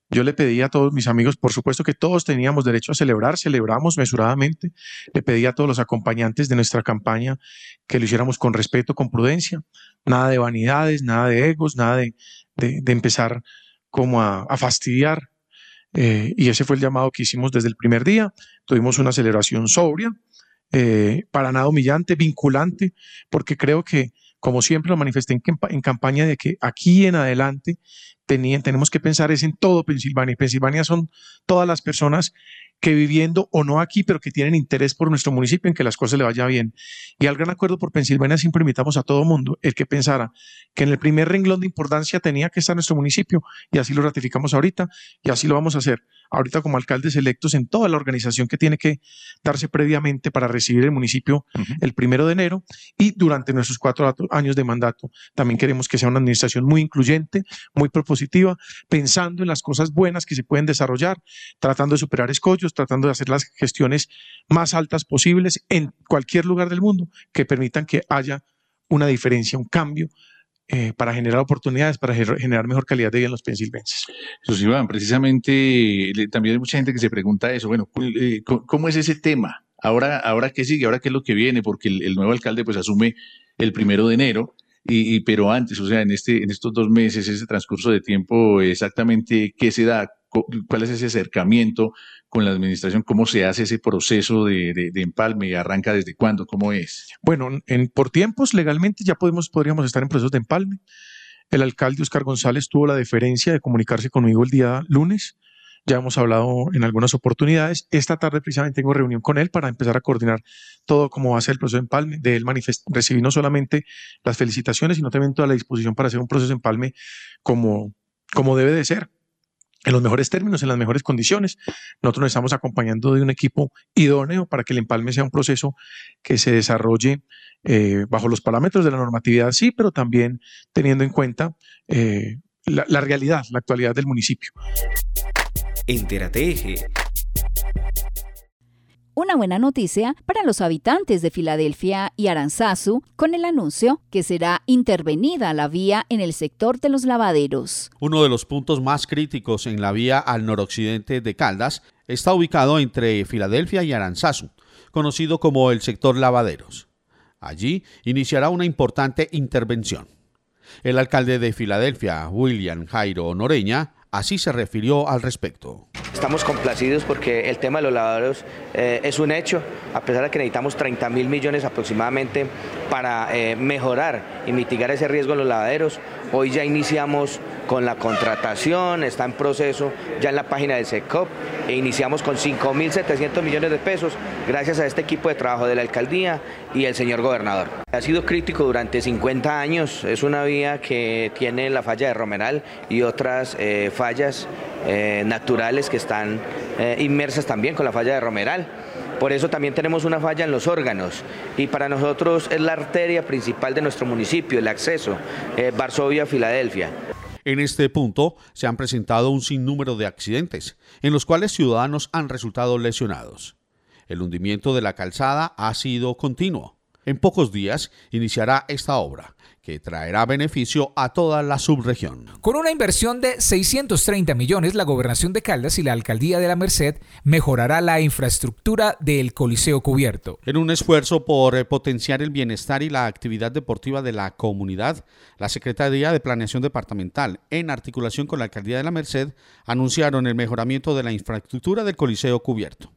Yo le pedí a todos mis amigos, por supuesto que todos teníamos derecho a celebrar, celebramos mesuradamente. Le pedí a todos los acompañantes de nuestra campaña que lo hiciéramos con respeto, con prudencia, nada de vanidades, nada de egos, nada de, empezar como a fastidiar eh, y ese fue el llamado que hicimos desde el primer día. Tuvimos una celebración sobria, eh, para nada humillante, vinculante, porque creo que, como siempre lo manifesté en campaña, de que aquí en adelante tenían, tenemos que pensar es en todo Pensilvania. Pensilvania son todas las personas que viviendo o no aquí, pero que tienen interés por nuestro municipio en que las cosas le vayan bien. Y al gran acuerdo por Pensilvania siempre invitamos a todo mundo, el que pensara que en el primer renglón de importancia tenía que estar nuestro municipio, y así lo ratificamos ahorita, y así lo vamos a hacer ahorita como alcaldes electos en toda la organización que tiene que darse previamente para recibir el municipio el primero de enero y durante nuestros cuatro años de mandato. También queremos que sea una administración muy incluyente, muy propositiva, pensando en las cosas buenas que se pueden desarrollar, tratando de superar escollos, tratando de hacer las gestiones más altas posibles en cualquier lugar del mundo que permitan que haya una diferencia, un cambio eh, para generar oportunidades, para generar mejor calidad de vida en los pensilvenses. Sí, Iván, precisamente también hay mucha gente que se pregunta eso, bueno, eh, ¿cómo es ese tema? Ahora, ahora qué sigue, ahora qué es lo que viene, porque el, nuevo alcalde pues asume el primero de enero, y, pero antes, o sea, en, este, en estos dos meses, ese transcurso de tiempo, exactamente qué se da, cuál es ese acercamiento con la administración, cómo se hace ese proceso de, de, empalme, arranca desde cuándo, cómo es. Bueno, en, por tiempos legalmente ya podemos, podríamos estar en procesos de empalme. El alcalde Oscar González tuvo la deferencia de comunicarse conmigo el día lunes. Ya hemos hablado en algunas oportunidades. Esta tarde precisamente tengo reunión con él para empezar a coordinar todo cómo va a ser el proceso de empalme. De él recibí no solamente las felicitaciones, sino también toda la disposición para hacer un proceso de empalme como, como debe de ser en los mejores términos, en las mejores condiciones. Nosotros nos estamos acompañando de un equipo idóneo para que el empalme sea un proceso que se desarrolle eh, bajo los parámetros de la normatividad, sí, pero también teniendo en cuenta eh, la, la, realidad, la actualidad del municipio. Entérate Eje una buena noticia para los habitantes de Filadelfia y Aranzazu con el anuncio que será intervenida la vía en el sector de los lavaderos. Uno de los puntos más críticos en la vía al noroccidente de Caldas está ubicado entre Filadelfia y Aranzazu, conocido como el sector lavaderos. Allí iniciará una importante intervención. El alcalde de Filadelfia, William Jairo Noreña, así se refirió al respecto. estamos complacidos porque el tema de los lavaderos eh, es un hecho, a pesar de que necesitamos 30 mil millones aproximadamente para eh, mejorar y mitigar ese riesgo en los lavaderos. Hoy ya iniciamos con la contratación, está en proceso ya en la página del SECOP e iniciamos con 5.700 millones de pesos gracias a este equipo de trabajo de la alcaldía y el señor gobernador. Ha sido crítico durante 50 años, es una vía que tiene la falla de Romeral y otras eh, fallas eh, naturales que están inmersas también con la falla de Romeral. Por eso también tenemos una falla en los órganos y para nosotros es la arteria principal de nuestro municipio, el acceso, Varsovia-Filadelfia. En este punto se han presentado un sinnúmero de accidentes, en los cuales ciudadanos han resultado lesionados. El hundimiento de la calzada ha sido continuo. En pocos días iniciará esta obra, que traerá beneficio a toda la subregión. Con una inversión de 630 millones, la gobernación de Caldas y la alcaldía de la Merced mejorará la infraestructura del Coliseo Cubierto. En un esfuerzo por eh, potenciar el bienestar y la actividad deportiva de la comunidad, la Secretaría de Planeación Departamental, en articulación con la alcaldía de la Merced, anunciaron el mejoramiento de la infraestructura del Coliseo Cubierto.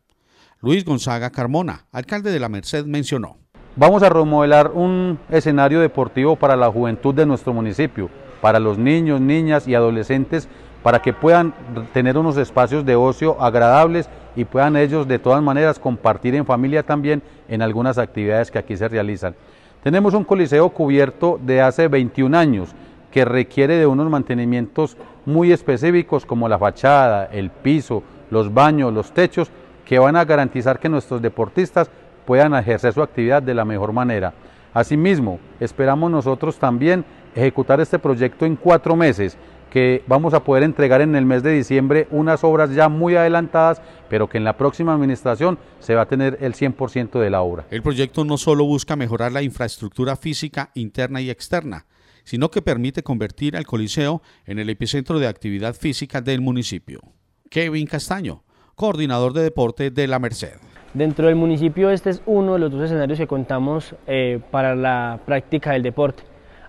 Luis Gonzaga Carmona, alcalde de la Merced, mencionó. Vamos a remodelar un escenario deportivo para la juventud de nuestro municipio, para los niños, niñas y adolescentes, para que puedan tener unos espacios de ocio agradables y puedan ellos de todas maneras compartir en familia también en algunas actividades que aquí se realizan. Tenemos un coliseo cubierto de hace 21 años que requiere de unos mantenimientos muy específicos como la fachada, el piso, los baños, los techos, que van a garantizar que nuestros deportistas puedan ejercer su actividad de la mejor manera. Asimismo, esperamos nosotros también ejecutar este proyecto en cuatro meses, que vamos a poder entregar en el mes de diciembre unas obras ya muy adelantadas, pero que en la próxima administración se va a tener el 100% de la obra. El proyecto no solo busca mejorar la infraestructura física interna y externa, sino que permite convertir al Coliseo en el epicentro de actividad física del municipio. Kevin Castaño, coordinador de deporte de la Merced. Dentro del municipio este es uno de los dos escenarios que contamos eh, para la práctica del deporte.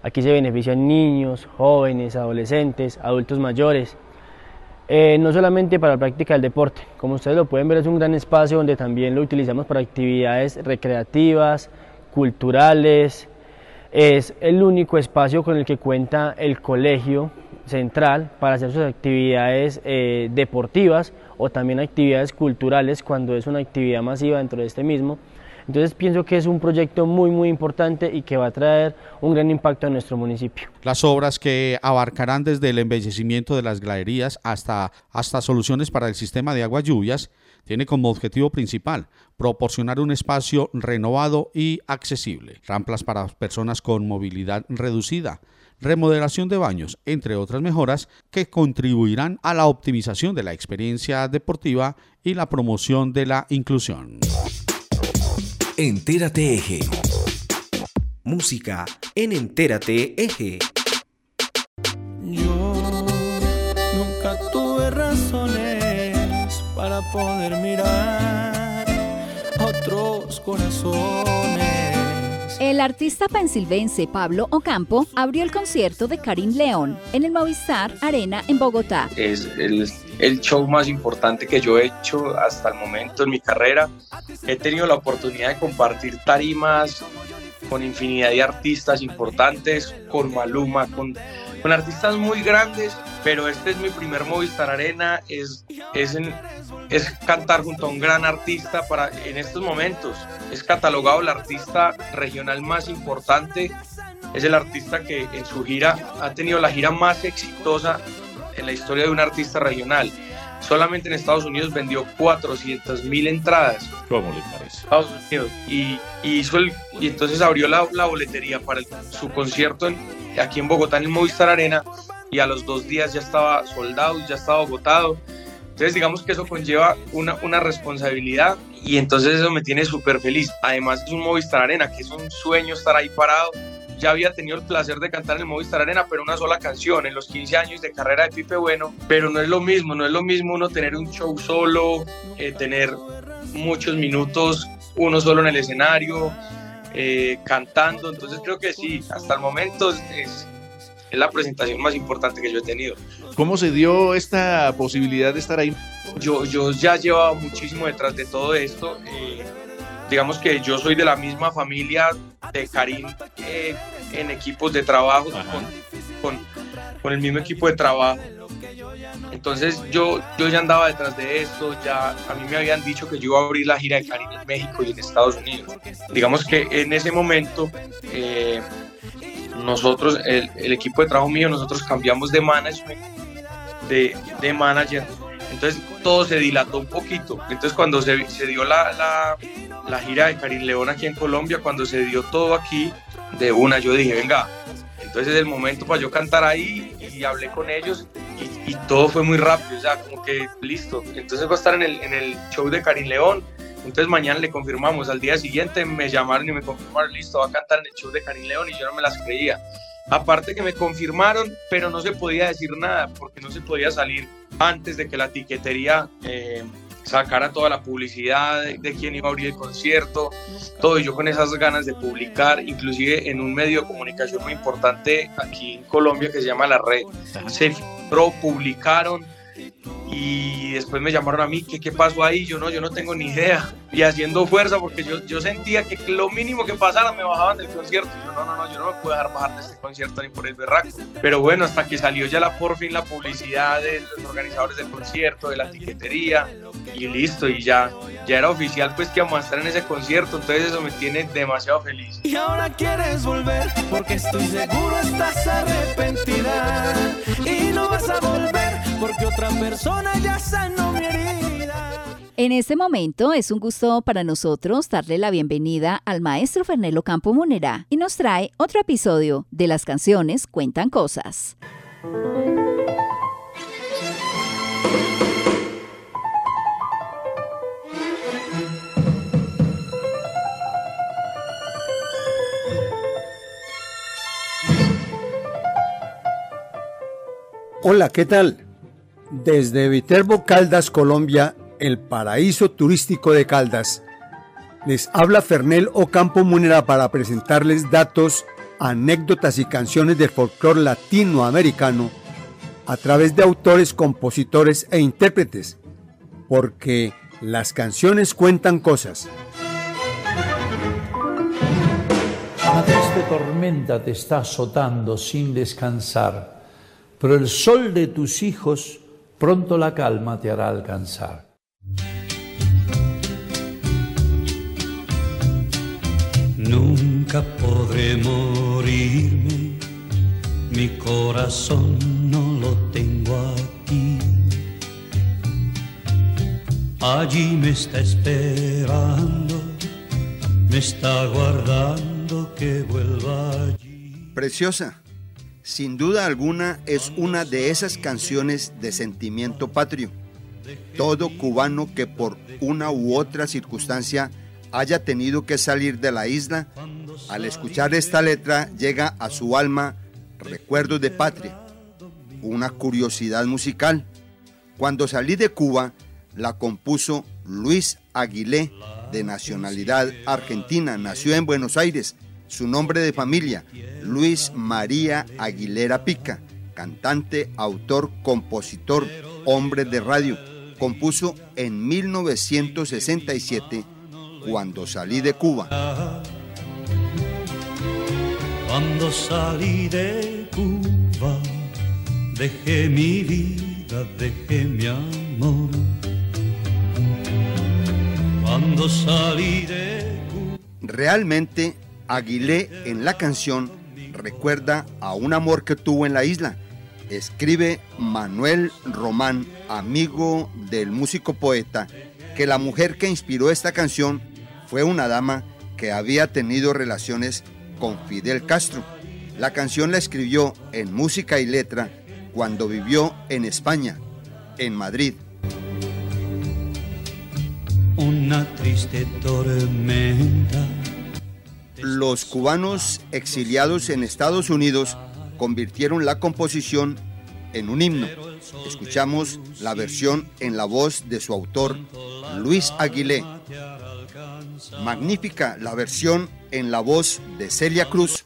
Aquí se benefician niños, jóvenes, adolescentes, adultos mayores. Eh, no solamente para la práctica del deporte, como ustedes lo pueden ver es un gran espacio donde también lo utilizamos para actividades recreativas, culturales. Es el único espacio con el que cuenta el colegio central para hacer sus actividades eh, deportivas o también actividades culturales cuando es una actividad masiva dentro de este mismo. Entonces pienso que es un proyecto muy muy importante y que va a traer un gran impacto a nuestro municipio. Las obras que abarcarán desde el embellecimiento de las graderías hasta, hasta soluciones para el sistema de aguas lluvias tiene como objetivo principal proporcionar un espacio renovado y accesible, rampas para personas con movilidad reducida, remodelación de baños, entre otras mejoras que contribuirán a la optimización de la experiencia deportiva y la promoción de la inclusión. Entérate Eje. Música en Entérate Eje. Yo nunca tuve razones para poder mirar otros corazones el artista pensilvense Pablo Ocampo abrió el concierto de Karim León en el Movistar Arena en Bogotá. Es el, el, show más importante que yo he hecho hasta el momento en mi carrera. He tenido la oportunidad de compartir tarimas con infinidad de artistas importantes, con Maluma, con, con artistas muy grandes, pero este es mi primer Movistar Arena, es, es, es cantar junto a un gran artista para, en estos momentos. Es catalogado el artista regional más importante, es el artista que en su gira ha tenido la gira más exitosa en la historia de un artista regional. Solamente en Estados Unidos vendió 400 mil entradas. ¿Cómo le parece? Estados Unidos. Y, hizo el, y entonces abrió la, la boletería para su concierto aquí en Bogotá, en el Movistar Arena, y a los dos días ya estaba soldado, ya estaba agotado. Entonces digamos que eso conlleva una, una responsabilidad y entonces eso me tiene súper feliz. Además es un Movistar Arena, que es un sueño estar ahí parado. Ya había tenido el placer de cantar en el Movistar Arena, pero una sola canción en los 15 años de carrera de Pipe Bueno. Pero no es lo mismo, no es lo mismo uno tener un show solo, eh, tener muchos minutos uno solo en el escenario, eh, cantando. Entonces creo que sí, hasta el momento es, es la presentación más importante que yo he tenido. ¿Cómo se dio esta posibilidad de estar ahí? Yo, yo ya llevaba muchísimo detrás de todo esto. Eh, digamos que yo soy de la misma familia de Karim eh, en equipos de trabajo, con, con, el mismo equipo de trabajo. Entonces yo, yo ya andaba detrás de esto, ya a mí me habían dicho que yo iba a abrir la gira de Karim en México y en Estados Unidos. Digamos que en ese momento eh, nosotros, el, el, equipo de trabajo mío, nosotros cambiamos de management, de, de manager, entonces todo se dilató un poquito. Entonces cuando se, se dio la, la, la, gira de Karim León aquí en Colombia, cuando se dio todo aquí, de una yo dije, venga, entonces es el momento para yo cantar ahí y hablé con ellos y, y todo fue muy rápido, o sea, como que listo. Entonces va a estar en el, en el show de Karim León, entonces mañana le confirmamos, al día siguiente me llamaron y me confirmaron, listo, va a cantar en el show de Karim León y yo no me las creía. Aparte que me confirmaron, pero no se podía decir nada porque no se podía salir antes de que la tiquetería eh, sacara toda la publicidad de, de, quién iba a abrir el concierto, todo. Y yo con esas ganas de publicar, inclusive en un medio de comunicación muy importante aquí en Colombia que se llama La Red, se filtró, publicaron y después me llamaron a mí, ¿qué, qué pasó ahí? Yo no, yo no tengo ni idea. Y haciendo fuerza, porque yo, yo sentía que lo mínimo que pasara me bajaban del concierto. yo no, no, no, yo no me puedo dejar bajar de este concierto ni por el berraco. Pero bueno, hasta que salió ya la por fin la publicidad de los organizadores del concierto, de la tiquetería, y listo, y ya, ya era oficial pues que estar en ese concierto, entonces eso me tiene demasiado feliz. Y ahora quieres volver, porque estoy seguro estás arrepentida, y no vas a volver, porque otra persona ya sanó mi herida. En este momento es un gusto para nosotros darle la bienvenida al maestro Fernelo Campo Munera y nos trae otro episodio de las canciones Cuentan Cosas. Hola, ¿qué tal? Desde Viterbo Caldas, Colombia, el paraíso turístico de Caldas. Les habla Fernel Ocampo Munera para presentarles datos, anécdotas y canciones del folclore latinoamericano a través de autores, compositores e intérpretes, porque las canciones cuentan cosas. Una triste tormenta te está azotando sin descansar, pero el sol de tus hijos pronto la calma te hará alcanzar. Nunca podré morirme, mi corazón no lo tengo aquí. Allí me está esperando, me está guardando que vuelva allí. Preciosa, sin duda alguna es una de esas canciones de sentimiento patrio. Todo cubano que por una u otra circunstancia haya tenido que salir de la isla, al escuchar esta letra llega a su alma recuerdos de patria. Una curiosidad musical. Cuando salí de Cuba, la compuso Luis Aguilé, de nacionalidad argentina. Nació en Buenos Aires. Su nombre de familia, Luis María Aguilera Pica, cantante, autor, compositor, hombre de radio. Compuso en 1967 cuando salí de Cuba. Cuando salí de Cuba, dejé mi vida, dejé mi amor. Cuando salí de Cuba. Realmente, Aguilé en la canción recuerda a un amor que tuvo en la isla. Escribe Manuel Román, amigo del músico poeta, que la mujer que inspiró esta canción fue una dama que había tenido relaciones con Fidel Castro. La canción la escribió en música y letra cuando vivió en España, en Madrid. Una triste tormenta. Los cubanos exiliados en Estados Unidos convirtieron la composición en un himno. Escuchamos la versión en la voz de su autor, Luis Aguilé. Magnífica la versión en la voz de Celia Cruz.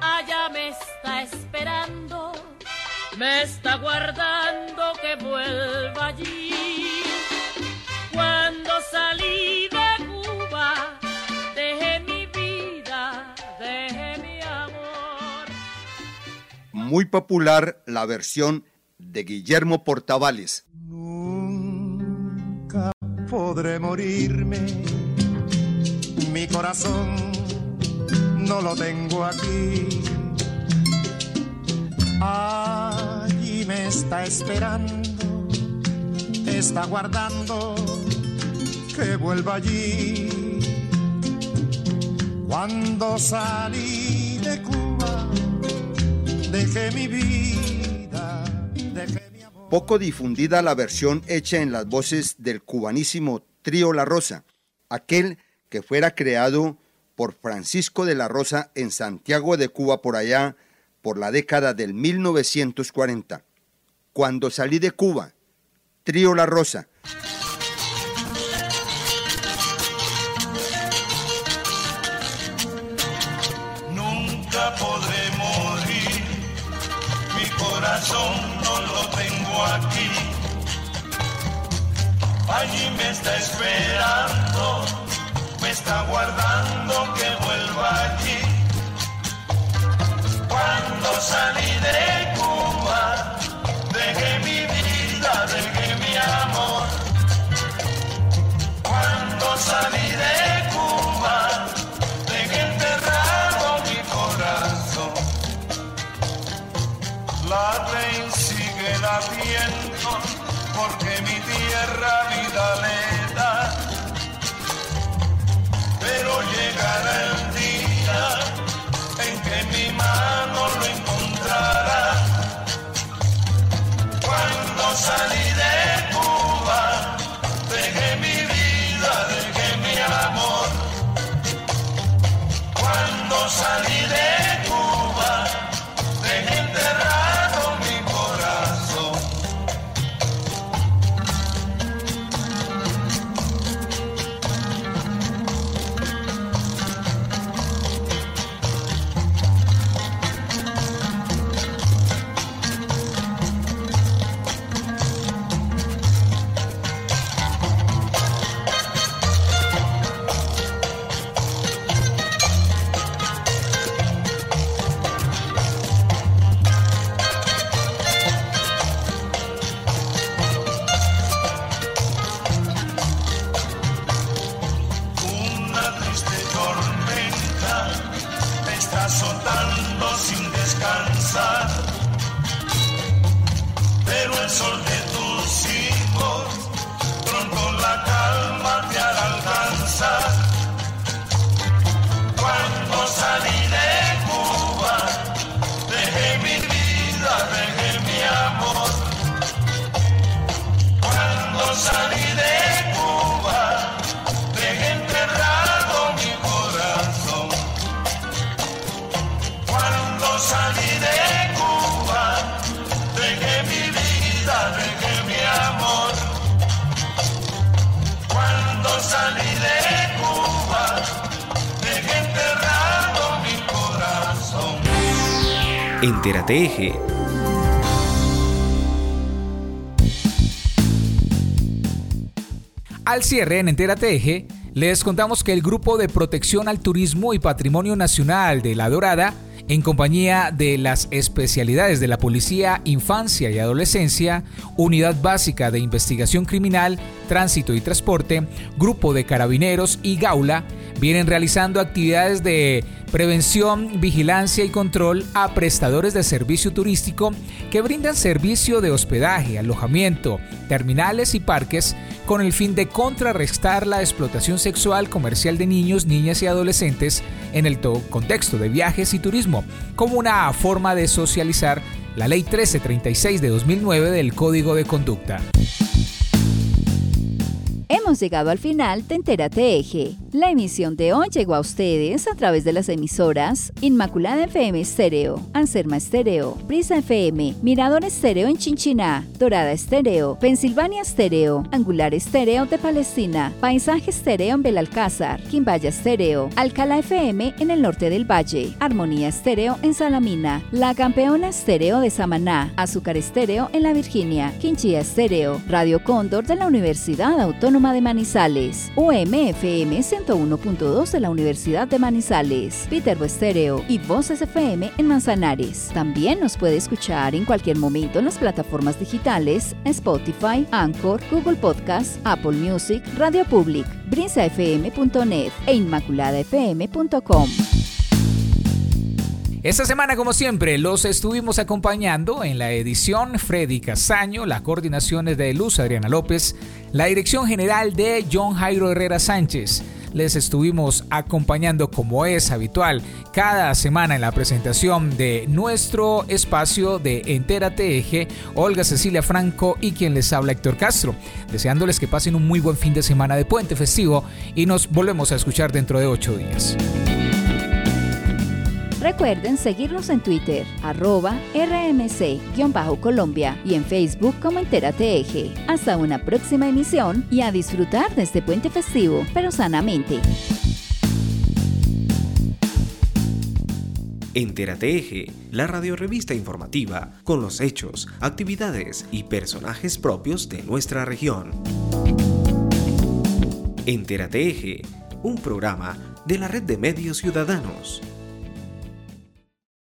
Allá esperando, me está guardando que vuelva allí. Cuando salí Muy popular la versión de Guillermo Portavales. Nunca podré morirme, mi corazón no lo tengo aquí. Allí me está esperando, está guardando que vuelva allí. Cuando salí de Cuba, dejé mi vida, dejé mi amor. Poco difundida la versión hecha en las voces del cubanísimo Trío La Rosa, aquel que fuera creado por Francisco de la Rosa en Santiago de Cuba por allá por la década del 1940. Cuando salí de Cuba, Trío La Rosa. Aquí. Allí me está esperando, me está guardando que vuelva aquí. Cuando salí de Cuba, dejé mi vida, dejé mi amor. Cuando salí de Cuba, porque mi tierra vida le da. Pero llegará el día en que mi mano lo encontrará. Cuando salí de Cuba, dejé mi vida, dejé mi amor. Cuando salí de Al cierre en Entérate Eje, les contamos que el Grupo de Protección al Turismo y Patrimonio Nacional de La Dorada, en compañía de las especialidades de la Policía, Infancia y Adolescencia, Unidad Básica de Investigación Criminal, Tránsito y Transporte, Grupo de Carabineros y Gaula, vienen realizando actividades de prevención, vigilancia y control a prestadores de servicio turístico que brindan servicio de hospedaje, alojamiento, terminales y parques con el fin de contrarrestar la explotación sexual comercial de niños, niñas y adolescentes en el to- contexto de viajes y turismo, como una forma de socializar la Ley 1336 de 2009 del Código de Conducta. Hemos llegado al final de Entérate Eje. La emisión de hoy llegó a ustedes a través de las emisoras Inmaculada FM Estéreo, Anserma Estéreo, Brisa FM, Mirador Estéreo en Chinchiná, Dorada Estéreo, Pensilvania Estéreo, Angular Estéreo de Palestina, Paisaje Estéreo en Belalcázar, Quimbaya Estéreo, Alcalá FM en el norte del Valle, Armonía Estéreo en Salamina, La Campeona Estéreo de Samaná, Azúcar Estéreo en La Virginia, Quinchía Estéreo, Radio Cóndor de la Universidad Autónoma de Manizales, UMFM 101.2 de la Universidad de Manizales, Peterbo Estéreo y Voces FM en Manzanares. También nos puede escuchar en cualquier momento en las plataformas digitales Spotify, Anchor, Google Podcast, Apple Music, Radio Public, brisafm.net e inmaculadafm.com. Esta semana, como siempre, los estuvimos acompañando en la edición Freddy Castaño, la coordinación es de Luz Adriana López, la dirección general de John Jairo Herrera Sánchez. Les estuvimos acompañando como es habitual cada semana en la presentación de nuestro espacio de Entérate Eje, Olga Cecilia Franco y quien les habla Héctor Castro, deseándoles que pasen un muy buen fin de semana de puente festivo y nos volvemos a escuchar dentro de ocho días. Recuerden seguirnos en Twitter, arroba rmc-colombia y en Facebook como Entérate Eje. Hasta una próxima emisión y a disfrutar de este puente festivo, pero sanamente. Entérate Eje, la radiorevista informativa con los hechos, actividades y personajes propios de nuestra región. Entérate Eje, un programa de la red de medios ciudadanos